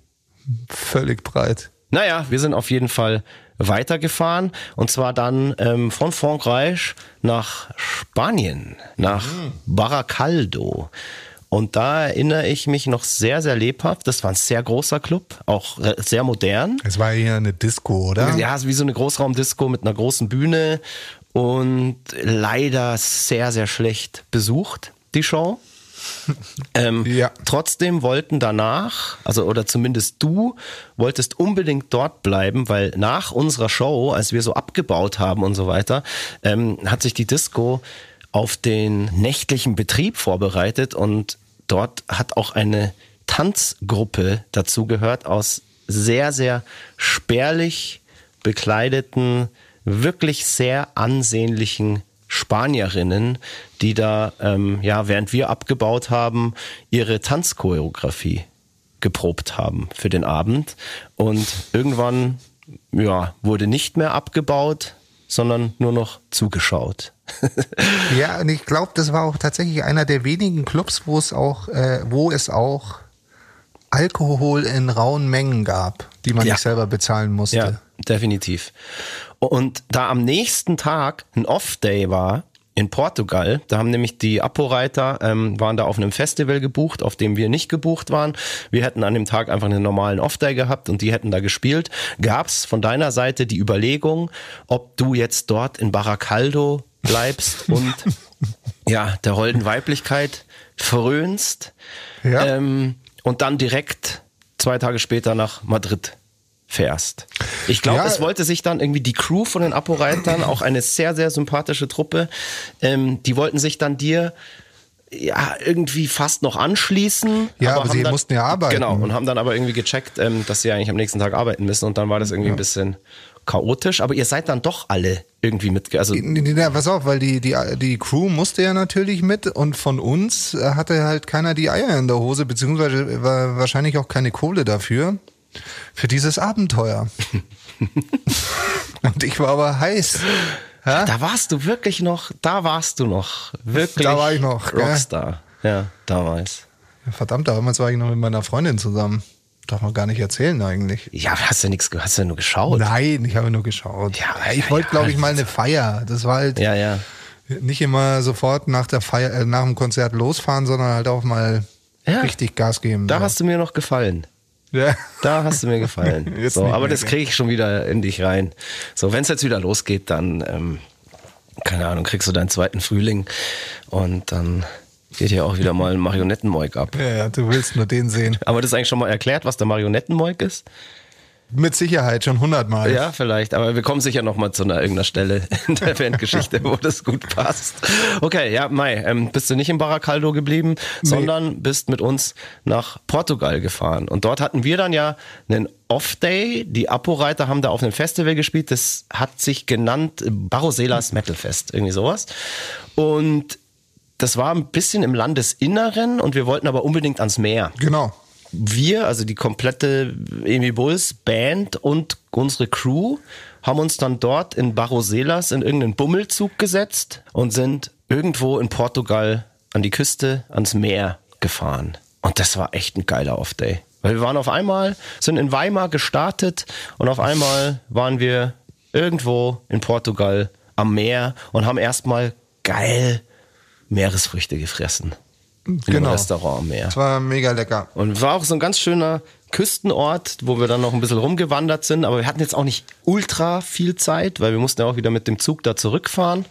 völlig breit. Naja, wir sind auf jeden Fall weitergefahren und zwar dann ähm, von Frankreich nach Spanien, nach Baracaldo. Und da erinnere ich mich noch sehr, sehr lebhaft. Das war ein sehr großer Club, auch re- sehr modern. Es war hier eine Disco, oder? Ja, wie so eine Großraumdisco mit einer großen Bühne und leider sehr, sehr schlecht besucht, die Show. Ähm, Ja. Trotzdem wollten danach, also oder zumindest du, wolltest unbedingt dort bleiben, weil nach unserer Show, als wir so abgebaut haben und so weiter, ähm, hat sich die Disco auf den nächtlichen Betrieb vorbereitet und dort hat auch eine Tanzgruppe dazugehört aus sehr, sehr spärlich bekleideten, wirklich sehr ansehnlichen Spanierinnen, die da, ähm, ja, während wir abgebaut haben, ihre Tanzchoreografie geprobt haben für den Abend. Und irgendwann, ja, wurde nicht mehr abgebaut, sondern nur noch zugeschaut. Ja, und ich glaube, das war auch tatsächlich einer der wenigen Clubs, wo es auch, äh, wo es auch Alkohol in rauen Mengen gab, die man Ja. nicht selber bezahlen musste. Ja, definitiv. Und da am nächsten Tag ein Off-Day war in Portugal, da haben nämlich die Apo-Reiter, ähm, waren da auf einem Festival gebucht, auf dem wir nicht gebucht waren. Wir hätten an dem Tag einfach einen normalen Off-Day gehabt und die hätten da gespielt. Gab es von deiner Seite die Überlegung, ob du jetzt dort in Baracaldo bleibst und ja, der holden Weiblichkeit frönst Ja. ähm, und dann direkt zwei Tage später nach Madrid fährst. Ich glaube, Ja. es wollte sich dann irgendwie die Crew von den Apo-Reitern, auch eine sehr, sehr sympathische Truppe, ähm, die wollten sich dann dir ja, irgendwie fast noch anschließen. Ja, aber haben sie dann, mussten ja arbeiten. Genau, und haben dann aber irgendwie gecheckt, ähm, dass sie eigentlich am nächsten Tag arbeiten müssen und dann war das irgendwie ein bisschen chaotisch, aber ihr seid dann doch alle irgendwie mit, also nee, pass auf, weil die, die, die Crew musste ja natürlich mit und von uns äh, hatte halt keiner die Eier in der Hose, beziehungsweise war wahrscheinlich auch keine Kohle dafür, für dieses Abenteuer. und ich war aber heiß. Ja? Da warst du wirklich noch, da warst du noch, wirklich Da war ich noch, gell? Rockstar. Ja, damals. Verdammt, damals war ich noch mit meiner Freundin zusammen. Darf man gar nicht erzählen eigentlich. Ja, hast du nichts, hast du nur geschaut. Nein, ich habe nur geschaut. Ja, ich ja, wollte, ja. glaube ich, mal eine Feier. Das war halt Ja, ja. nicht immer sofort nach der Feier, äh, nach dem Konzert losfahren, sondern halt auch mal Ja. richtig Gas geben. Da hast du mir noch gefallen. Ja. Da hast du mir gefallen. So, aber mehr, das kriege ich schon wieder in dich rein. So, wenn es jetzt wieder losgeht, dann, ähm, keine Ahnung, kriegst du deinen zweiten Frühling und dann geht hier auch wieder mal ein Marionettenmoik ab. ja, ja, du willst nur den sehen. Aber das ist eigentlich schon mal erklärt, was der Marionettenmoik ist? Mit Sicherheit schon hundertmal. Ja, vielleicht, aber wir kommen sicher noch mal zu einer irgendeiner Stelle in der Bandgeschichte, wo das gut passt. Okay, ja, Mai, ähm, bist du nicht in Baracaldo geblieben, nee. sondern bist mit uns nach Portugal gefahren. Und dort hatten wir dann ja einen Off-Day. Die Apo-Reiter haben da auf einem Festival gespielt. Das hat sich genannt Barroselas Metalfest, irgendwie sowas. Und das war ein bisschen im Landesinneren und wir wollten aber unbedingt ans Meer. Genau wir, also die komplette Emi Bulls Band und unsere Crew, haben uns dann dort in Barroselas in irgendeinen Bummelzug gesetzt und sind irgendwo in Portugal an die Küste, ans Meer gefahren. Und das war echt ein geiler Off-Day. Weil wir waren auf einmal, sind in Weimar gestartet und auf einmal waren wir irgendwo in Portugal am Meer und haben erstmal geil Meeresfrüchte gefressen in genau. Restaurant am Meer. Das war mega lecker. Und war auch so ein ganz schöner Küstenort, wo wir dann noch ein bisschen rumgewandert sind, aber wir hatten jetzt auch nicht ultra viel Zeit, weil wir mussten ja auch wieder mit dem Zug da zurückfahren.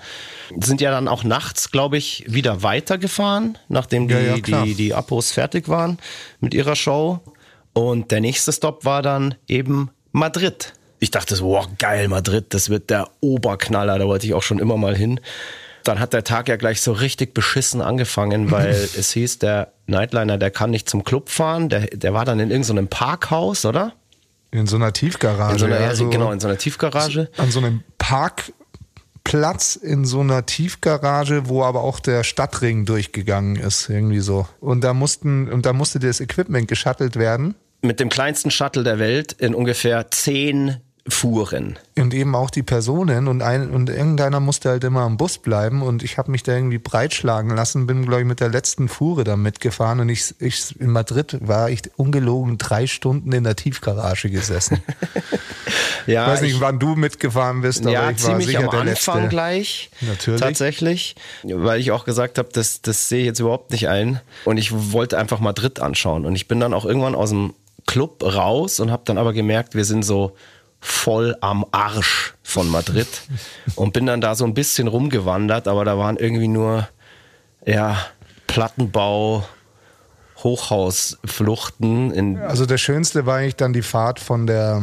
Sind ja dann auch nachts, glaube ich, wieder weitergefahren, nachdem die, ja, ja, die, die Apos fertig waren mit ihrer Show. Und der nächste Stop war dann eben Madrid. Ich dachte so, wow, geil, Madrid, das wird der Oberknaller, da wollte ich auch schon immer mal hin. Dann hat der Tag ja gleich so richtig beschissen angefangen, weil es hieß, der Nightliner, der kann nicht zum Club fahren. Der, der war dann in irgendeinem Parkhaus, oder? In so einer Tiefgarage. In so einer, ja, so genau, in so einer Tiefgarage. An so einem Parkplatz in so einer Tiefgarage, wo aber auch der Stadtring durchgegangen ist, irgendwie so. Und da mussten, und da musste das Equipment geschattelt werden. Mit dem kleinsten Shuttle der Welt in ungefähr zehn fuhren. Und eben auch die Personen und, ein, und irgendeiner musste halt immer am Bus bleiben und ich habe mich da irgendwie breitschlagen lassen, bin glaube ich mit der letzten Fuhre da mitgefahren und ich, ich in Madrid war ich ungelogen drei Stunden in der Tiefgarage gesessen. ja, ich weiß nicht, ich, wann du mitgefahren bist, aber ja, ich war sicher am der Anfang Letzte. gleich. Natürlich. Tatsächlich, weil ich auch gesagt habe, das, das sehe ich jetzt überhaupt nicht ein und ich wollte einfach Madrid anschauen und ich bin dann auch irgendwann aus dem Club raus und habe dann aber gemerkt, wir sind so voll am Arsch von Madrid und bin dann da so ein bisschen rumgewandert, aber da waren irgendwie nur ja Plattenbau, Hochhausfluchten. also der schönste war eigentlich dann die Fahrt von der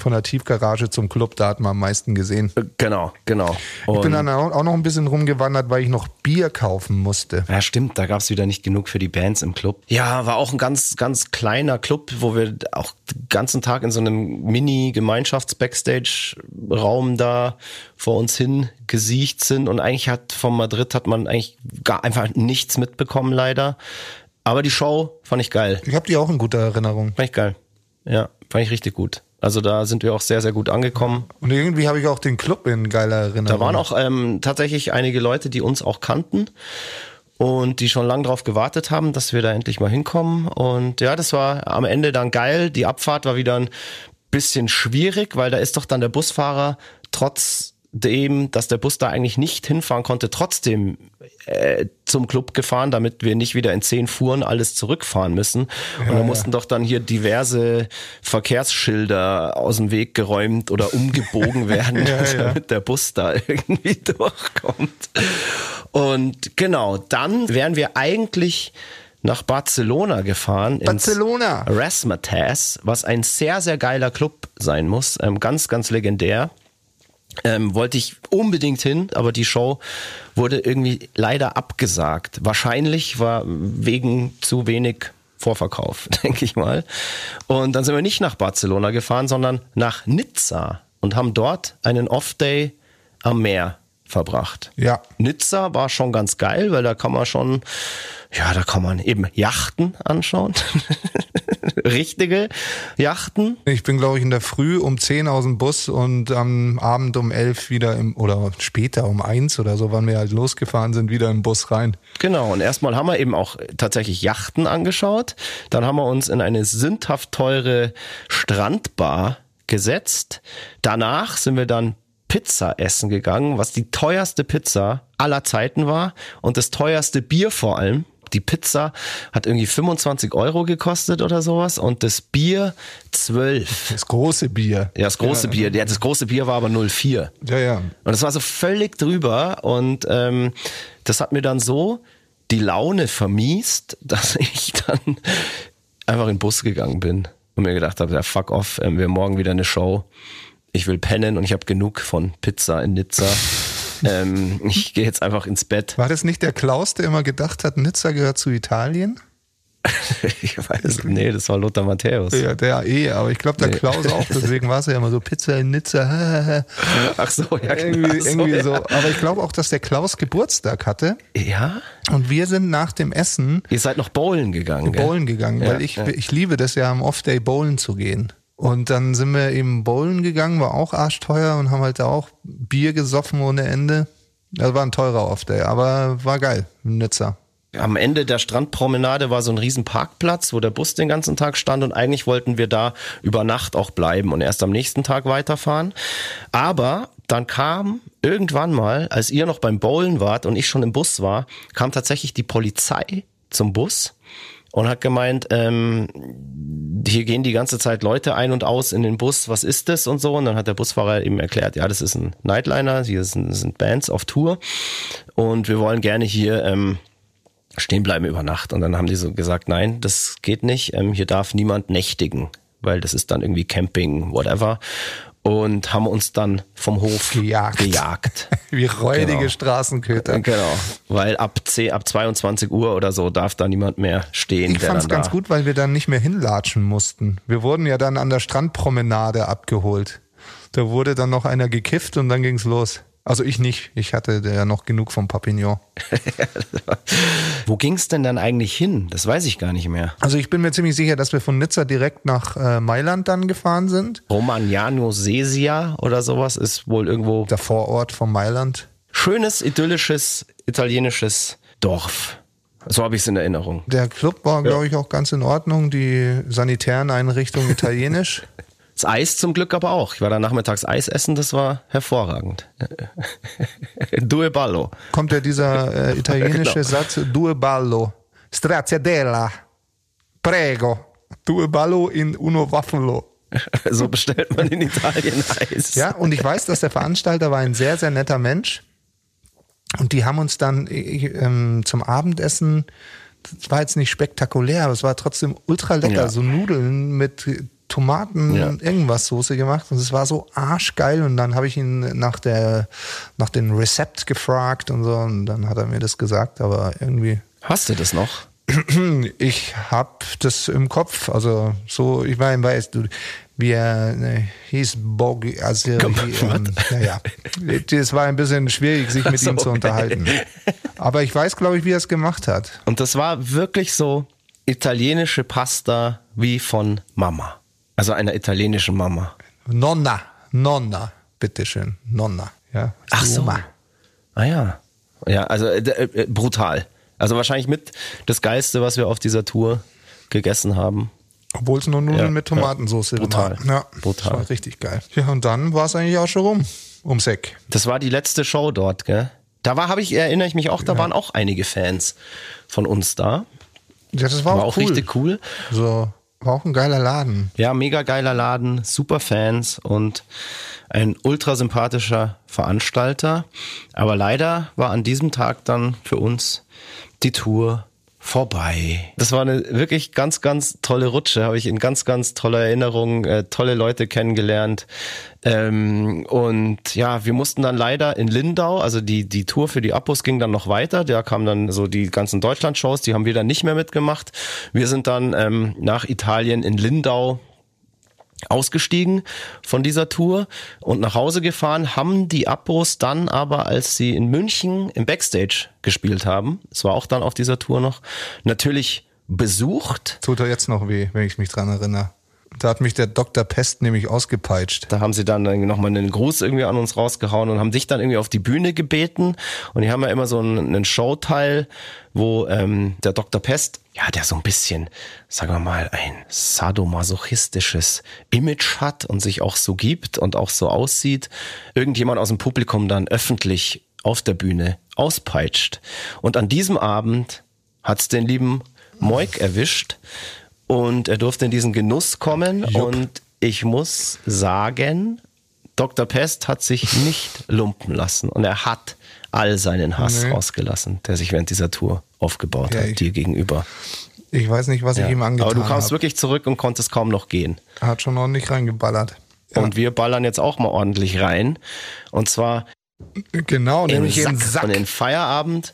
von der Tiefgarage zum Club, da hat man am meisten gesehen. Äh, genau, genau. Und ich bin dann auch noch ein bisschen rumgewandert, weil ich noch Bier kaufen musste. Ja, stimmt, da gab es wieder nicht genug für die Bands im Club. Ja, war auch ein ganz, ganz kleiner Club, wo wir auch den ganzen Tag in so einem Mini-Gemeinschafts-Backstage-Raum da vor uns hin gesiecht sind und eigentlich hat von Madrid hat man eigentlich gar einfach nichts mitbekommen leider. Aber die Show fand ich geil. Ich habe die auch in guter Erinnerung. Fand ich geil. Ja, fand ich richtig gut. Also da sind wir auch sehr, sehr gut angekommen. Und irgendwie habe ich auch den Club in geiler Erinnerung. Da waren auch ähm, tatsächlich einige Leute, die uns auch kannten und die schon lange darauf gewartet haben, dass wir da endlich mal hinkommen. Und ja, das war am Ende dann geil. Die Abfahrt war wieder ein bisschen schwierig, weil da ist doch dann der Busfahrer trotz dem, dass der Bus da eigentlich nicht hinfahren konnte, trotzdem äh, zum Club gefahren, damit wir nicht wieder in zehn Fuhren alles zurückfahren müssen. Ja, und da mussten doch dann hier diverse Verkehrsschilder aus dem Weg geräumt oder umgebogen werden, ja, damit der Bus da irgendwie durchkommt. Und genau, dann wären wir eigentlich nach Barcelona gefahren. Barcelona. Rasmatas, was ein sehr, sehr geiler Club sein muss. Ähm, ganz, ganz legendär. Ähm, wollte ich unbedingt hin, aber die Show wurde irgendwie leider abgesagt. Wahrscheinlich war wegen zu wenig Vorverkauf, denke ich mal. Und dann sind wir nicht nach Barcelona gefahren, sondern nach Nizza und haben dort einen Off-Day am Meer verbracht. Ja. Nizza war schon ganz geil, weil da kann man schon, ja, da kann man eben Yachten anschauen. Richtige Yachten. Ich bin, glaube ich, in der Früh um 10 aus dem Bus und am Abend um 11 wieder im, oder später um 1 oder so, wann wir halt losgefahren sind, wieder im Bus rein. Genau. Und erstmal haben wir eben auch tatsächlich Yachten angeschaut. Dann haben wir uns in eine sündhaft teure Strandbar gesetzt. Danach sind wir dann Pizza essen gegangen, was die teuerste Pizza aller Zeiten war und das teuerste Bier vor allem. Die Pizza hat irgendwie 25 Euro gekostet oder sowas und das Bier 12. Das große Bier. Ja, das große ja, Bier. Ja, das große Bier war aber 04. Ja, ja. Und das war so völlig drüber und ähm, das hat mir dann so die Laune vermiest, dass ich dann einfach in den Bus gegangen bin und mir gedacht habe, ja, fuck off, ähm, wir haben morgen wieder eine Show. Ich will pennen und ich habe genug von Pizza in Nizza. Ähm, ich gehe jetzt einfach ins Bett. War das nicht der Klaus, der immer gedacht hat, Nizza gehört zu Italien? ich weiß, nee, das war Lothar Matthäus. Ja, der eh, aber ich glaube, der nee. Klaus auch, deswegen war es ja immer so Pizza in Nizza. Ach so, ja, irgendwie, so, irgendwie ja. so. Aber ich glaube auch, dass der Klaus Geburtstag hatte. Ja. Und wir sind nach dem Essen. Ihr seid noch bowlen gegangen, Bowlen gegangen, Ja, weil ich, ja. ich liebe das ja am Off-Day bowlen zu gehen. Und dann sind wir eben bowlen gegangen, war auch arschteuer und haben halt da auch Bier gesoffen ohne Ende. Das war ein teurer Off-Day, aber war geil Nizza. Am Ende der Strandpromenade war so ein riesen Parkplatz, wo der Bus den ganzen Tag stand und eigentlich wollten wir da über Nacht auch bleiben und erst am nächsten Tag weiterfahren. Aber dann kam irgendwann mal, als ihr noch beim Bowlen wart und ich schon im Bus war, kam tatsächlich die Polizei zum Bus und hat gemeint, ähm, hier gehen die ganze Zeit Leute ein und aus in den Bus, was ist das und so. Und dann hat der Busfahrer eben erklärt, ja, das ist ein Nightliner, hier sind, sind Bands auf Tour und wir wollen gerne hier ähm, stehen bleiben über Nacht. Und dann haben die so gesagt, nein, das geht nicht, ähm, hier darf niemand nächtigen, weil das ist dann irgendwie Camping, whatever. Und haben uns dann vom Hof Gejagt. gejagt. Wie räudige Genau. Straßenköter. Genau, weil ab 10, ab 22 Uhr oder so darf da niemand mehr stehen. Ich fand's dann ganz gut, weil wir dann nicht mehr hinlatschen mussten. Wir wurden ja dann an der Strandpromenade abgeholt. Da wurde dann noch einer gekifft und dann ging's los. Also ich nicht. Ich hatte ja noch genug vom Papillon. Wo ging's denn dann eigentlich hin? Das weiß ich gar nicht mehr. Also ich bin mir ziemlich sicher, dass wir von Nizza direkt nach äh, Mailand dann gefahren sind. Romagnano Sesia oder sowas ist wohl irgendwo Der Vorort von Mailand. schönes, idyllisches, italienisches Dorf. So habe ich es in Erinnerung. Der Club war, glaube ich, auch ganz in Ordnung. Die sanitären Einrichtungen italienisch. Das Eis zum Glück aber auch. Ich war da nachmittags Eis essen, das war hervorragend. Due Ballo. Kommt ja dieser äh, italienische Genau. Satz, due ballo, stracciatella, prego, due ballo in uno waffolo. So bestellt man in Italien Eis. Ja, und ich weiß, dass der Veranstalter war ein sehr, sehr netter Mensch. Und die haben uns dann äh, ähm, zum Abendessen, das war jetzt nicht spektakulär, aber es war trotzdem ultra lecker, Ja. so Nudeln mit Tomaten Ja. und irgendwas Soße gemacht und es war so arschgeil und dann habe ich ihn nach der nach dem Rezept gefragt und so und dann hat er mir das gesagt, aber irgendwie Hast du das noch? ich hab das im Kopf, also so, ich meine, weißt du, wie er äh, hieß Boggy, also Komm, hier, ähm, naja, das war ein bisschen schwierig, sich mit so, ihm zu unterhalten. Aber ich weiß, glaube ich, wie er es gemacht hat. Und das war wirklich so italienische Pasta wie von Mama. Also einer italienischen Mama. Nonna, Nonna, bitteschön, Nonna, ja. Ach so. Oma. Ah ja. Ja, also äh, äh, brutal. Also wahrscheinlich mit das Geilste, was wir auf dieser Tour gegessen haben. Obwohl es nur Nudeln Ja, mit Tomatensauce ja. Brutal. war. Ja, Brutal. Das war richtig geil. Ja, und dann war es eigentlich auch schon rum, ums Eck. Das war die letzte Show dort, gell? Da war, habe ich, erinnere ich mich auch, da waren auch einige Fans von uns da. Ja, das war, War auch, auch cool. richtig cool. So, war auch ein geiler Laden. Ja, mega geiler Laden, super Fans und ein ultra sympathischer Veranstalter. Aber leider war an diesem Tag dann für uns die Tour vorbei. Das war eine wirklich ganz, ganz tolle Rutsche, habe ich in ganz, ganz toller Erinnerung, äh, tolle Leute kennengelernt. Ähm, und ja, wir mussten dann leider in Lindau, also die, die Tour für die Abos ging dann noch weiter, da kamen dann so die ganzen Deutschland-Shows, die haben wir dann nicht mehr mitgemacht. Wir sind dann ähm, nach Italien in Lindau ausgestiegen von dieser Tour und nach Hause gefahren, haben die Abos dann aber, als sie in München im Backstage gespielt haben, es war auch dann auf dieser Tour noch, natürlich besucht. Tut er jetzt noch weh, wenn ich mich dran erinnere. Da hat mich der Dr. Pest nämlich ausgepeitscht. Da haben sie dann nochmal einen Gruß irgendwie an uns rausgehauen und haben dich dann irgendwie auf die Bühne gebeten. Und die haben ja immer so einen, einen Showteil, wo ähm, der Dr. Pest, ja, der so ein bisschen, sagen wir mal, ein sadomasochistisches Image hat und sich auch so gibt und auch so aussieht, irgendjemand aus dem Publikum dann öffentlich auf der Bühne auspeitscht. Und an diesem Abend hat's den lieben Moik erwischt und er durfte in diesen Genuss kommen Jupp. und ich muss sagen, Dr. Pest hat sich nicht lumpen lassen und er hat all seinen Hass Nee. rausgelassen, der sich während dieser Tour aufgebaut Ja, hat, dir gegenüber. Ich weiß nicht, was ich ihm angetan Aber du habe. kamst wirklich zurück und konntest kaum noch gehen. Hat schon ordentlich reingeballert. Ja, Und wir ballern jetzt auch mal ordentlich rein. Und zwar genau, nämlich Sack, Sack. und in Feierabend.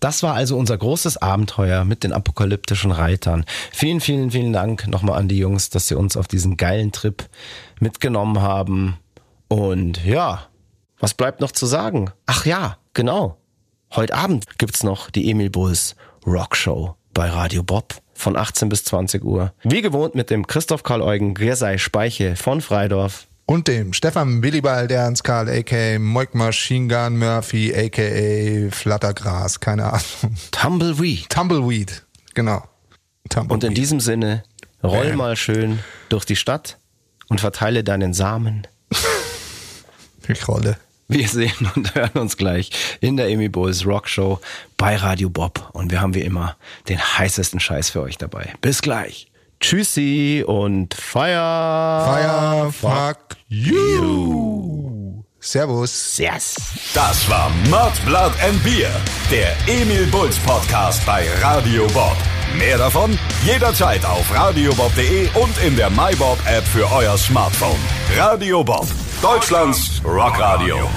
Das war also unser großes Abenteuer mit den apokalyptischen Reitern. Vielen, vielen, vielen Dank nochmal an die Jungs, dass sie uns auf diesen geilen Trip mitgenommen haben. Und ja, was bleibt noch zu sagen? Ach ja, genau. Heute Abend gibt's noch die Emil Bulls Rockshow bei Radio Bob von 18 bis 20 Uhr. Wie gewohnt mit dem Christoph Karl Eugen Gersei Speiche von Freidorf. Und dem Stefan Willibald Ernst Karl, a.k.a. Moik Machine Gun Murphy, a.k.a. Flattergras, keine Ahnung. Tumbleweed. Tumbleweed, genau. Tumbleweed. Und in diesem Sinne, roll Bam. mal schön durch die Stadt und verteile deinen Samen. ich rolle. Wir sehen und hören uns gleich in der Amy Bulls Rock Show bei Radio Bob. Und wir haben wie immer den heißesten Scheiß für euch dabei. Bis gleich. Tschüssi und Feier. Fire, fuck you. Servus. Yes. Das war Mud, Blood and Beer, der Emil Bulls Podcast bei Radio Bob. Mehr davon jederzeit auf radiobob.de und in der MyBob App für euer Smartphone. Radio Bob, Deutschlands Rockradio.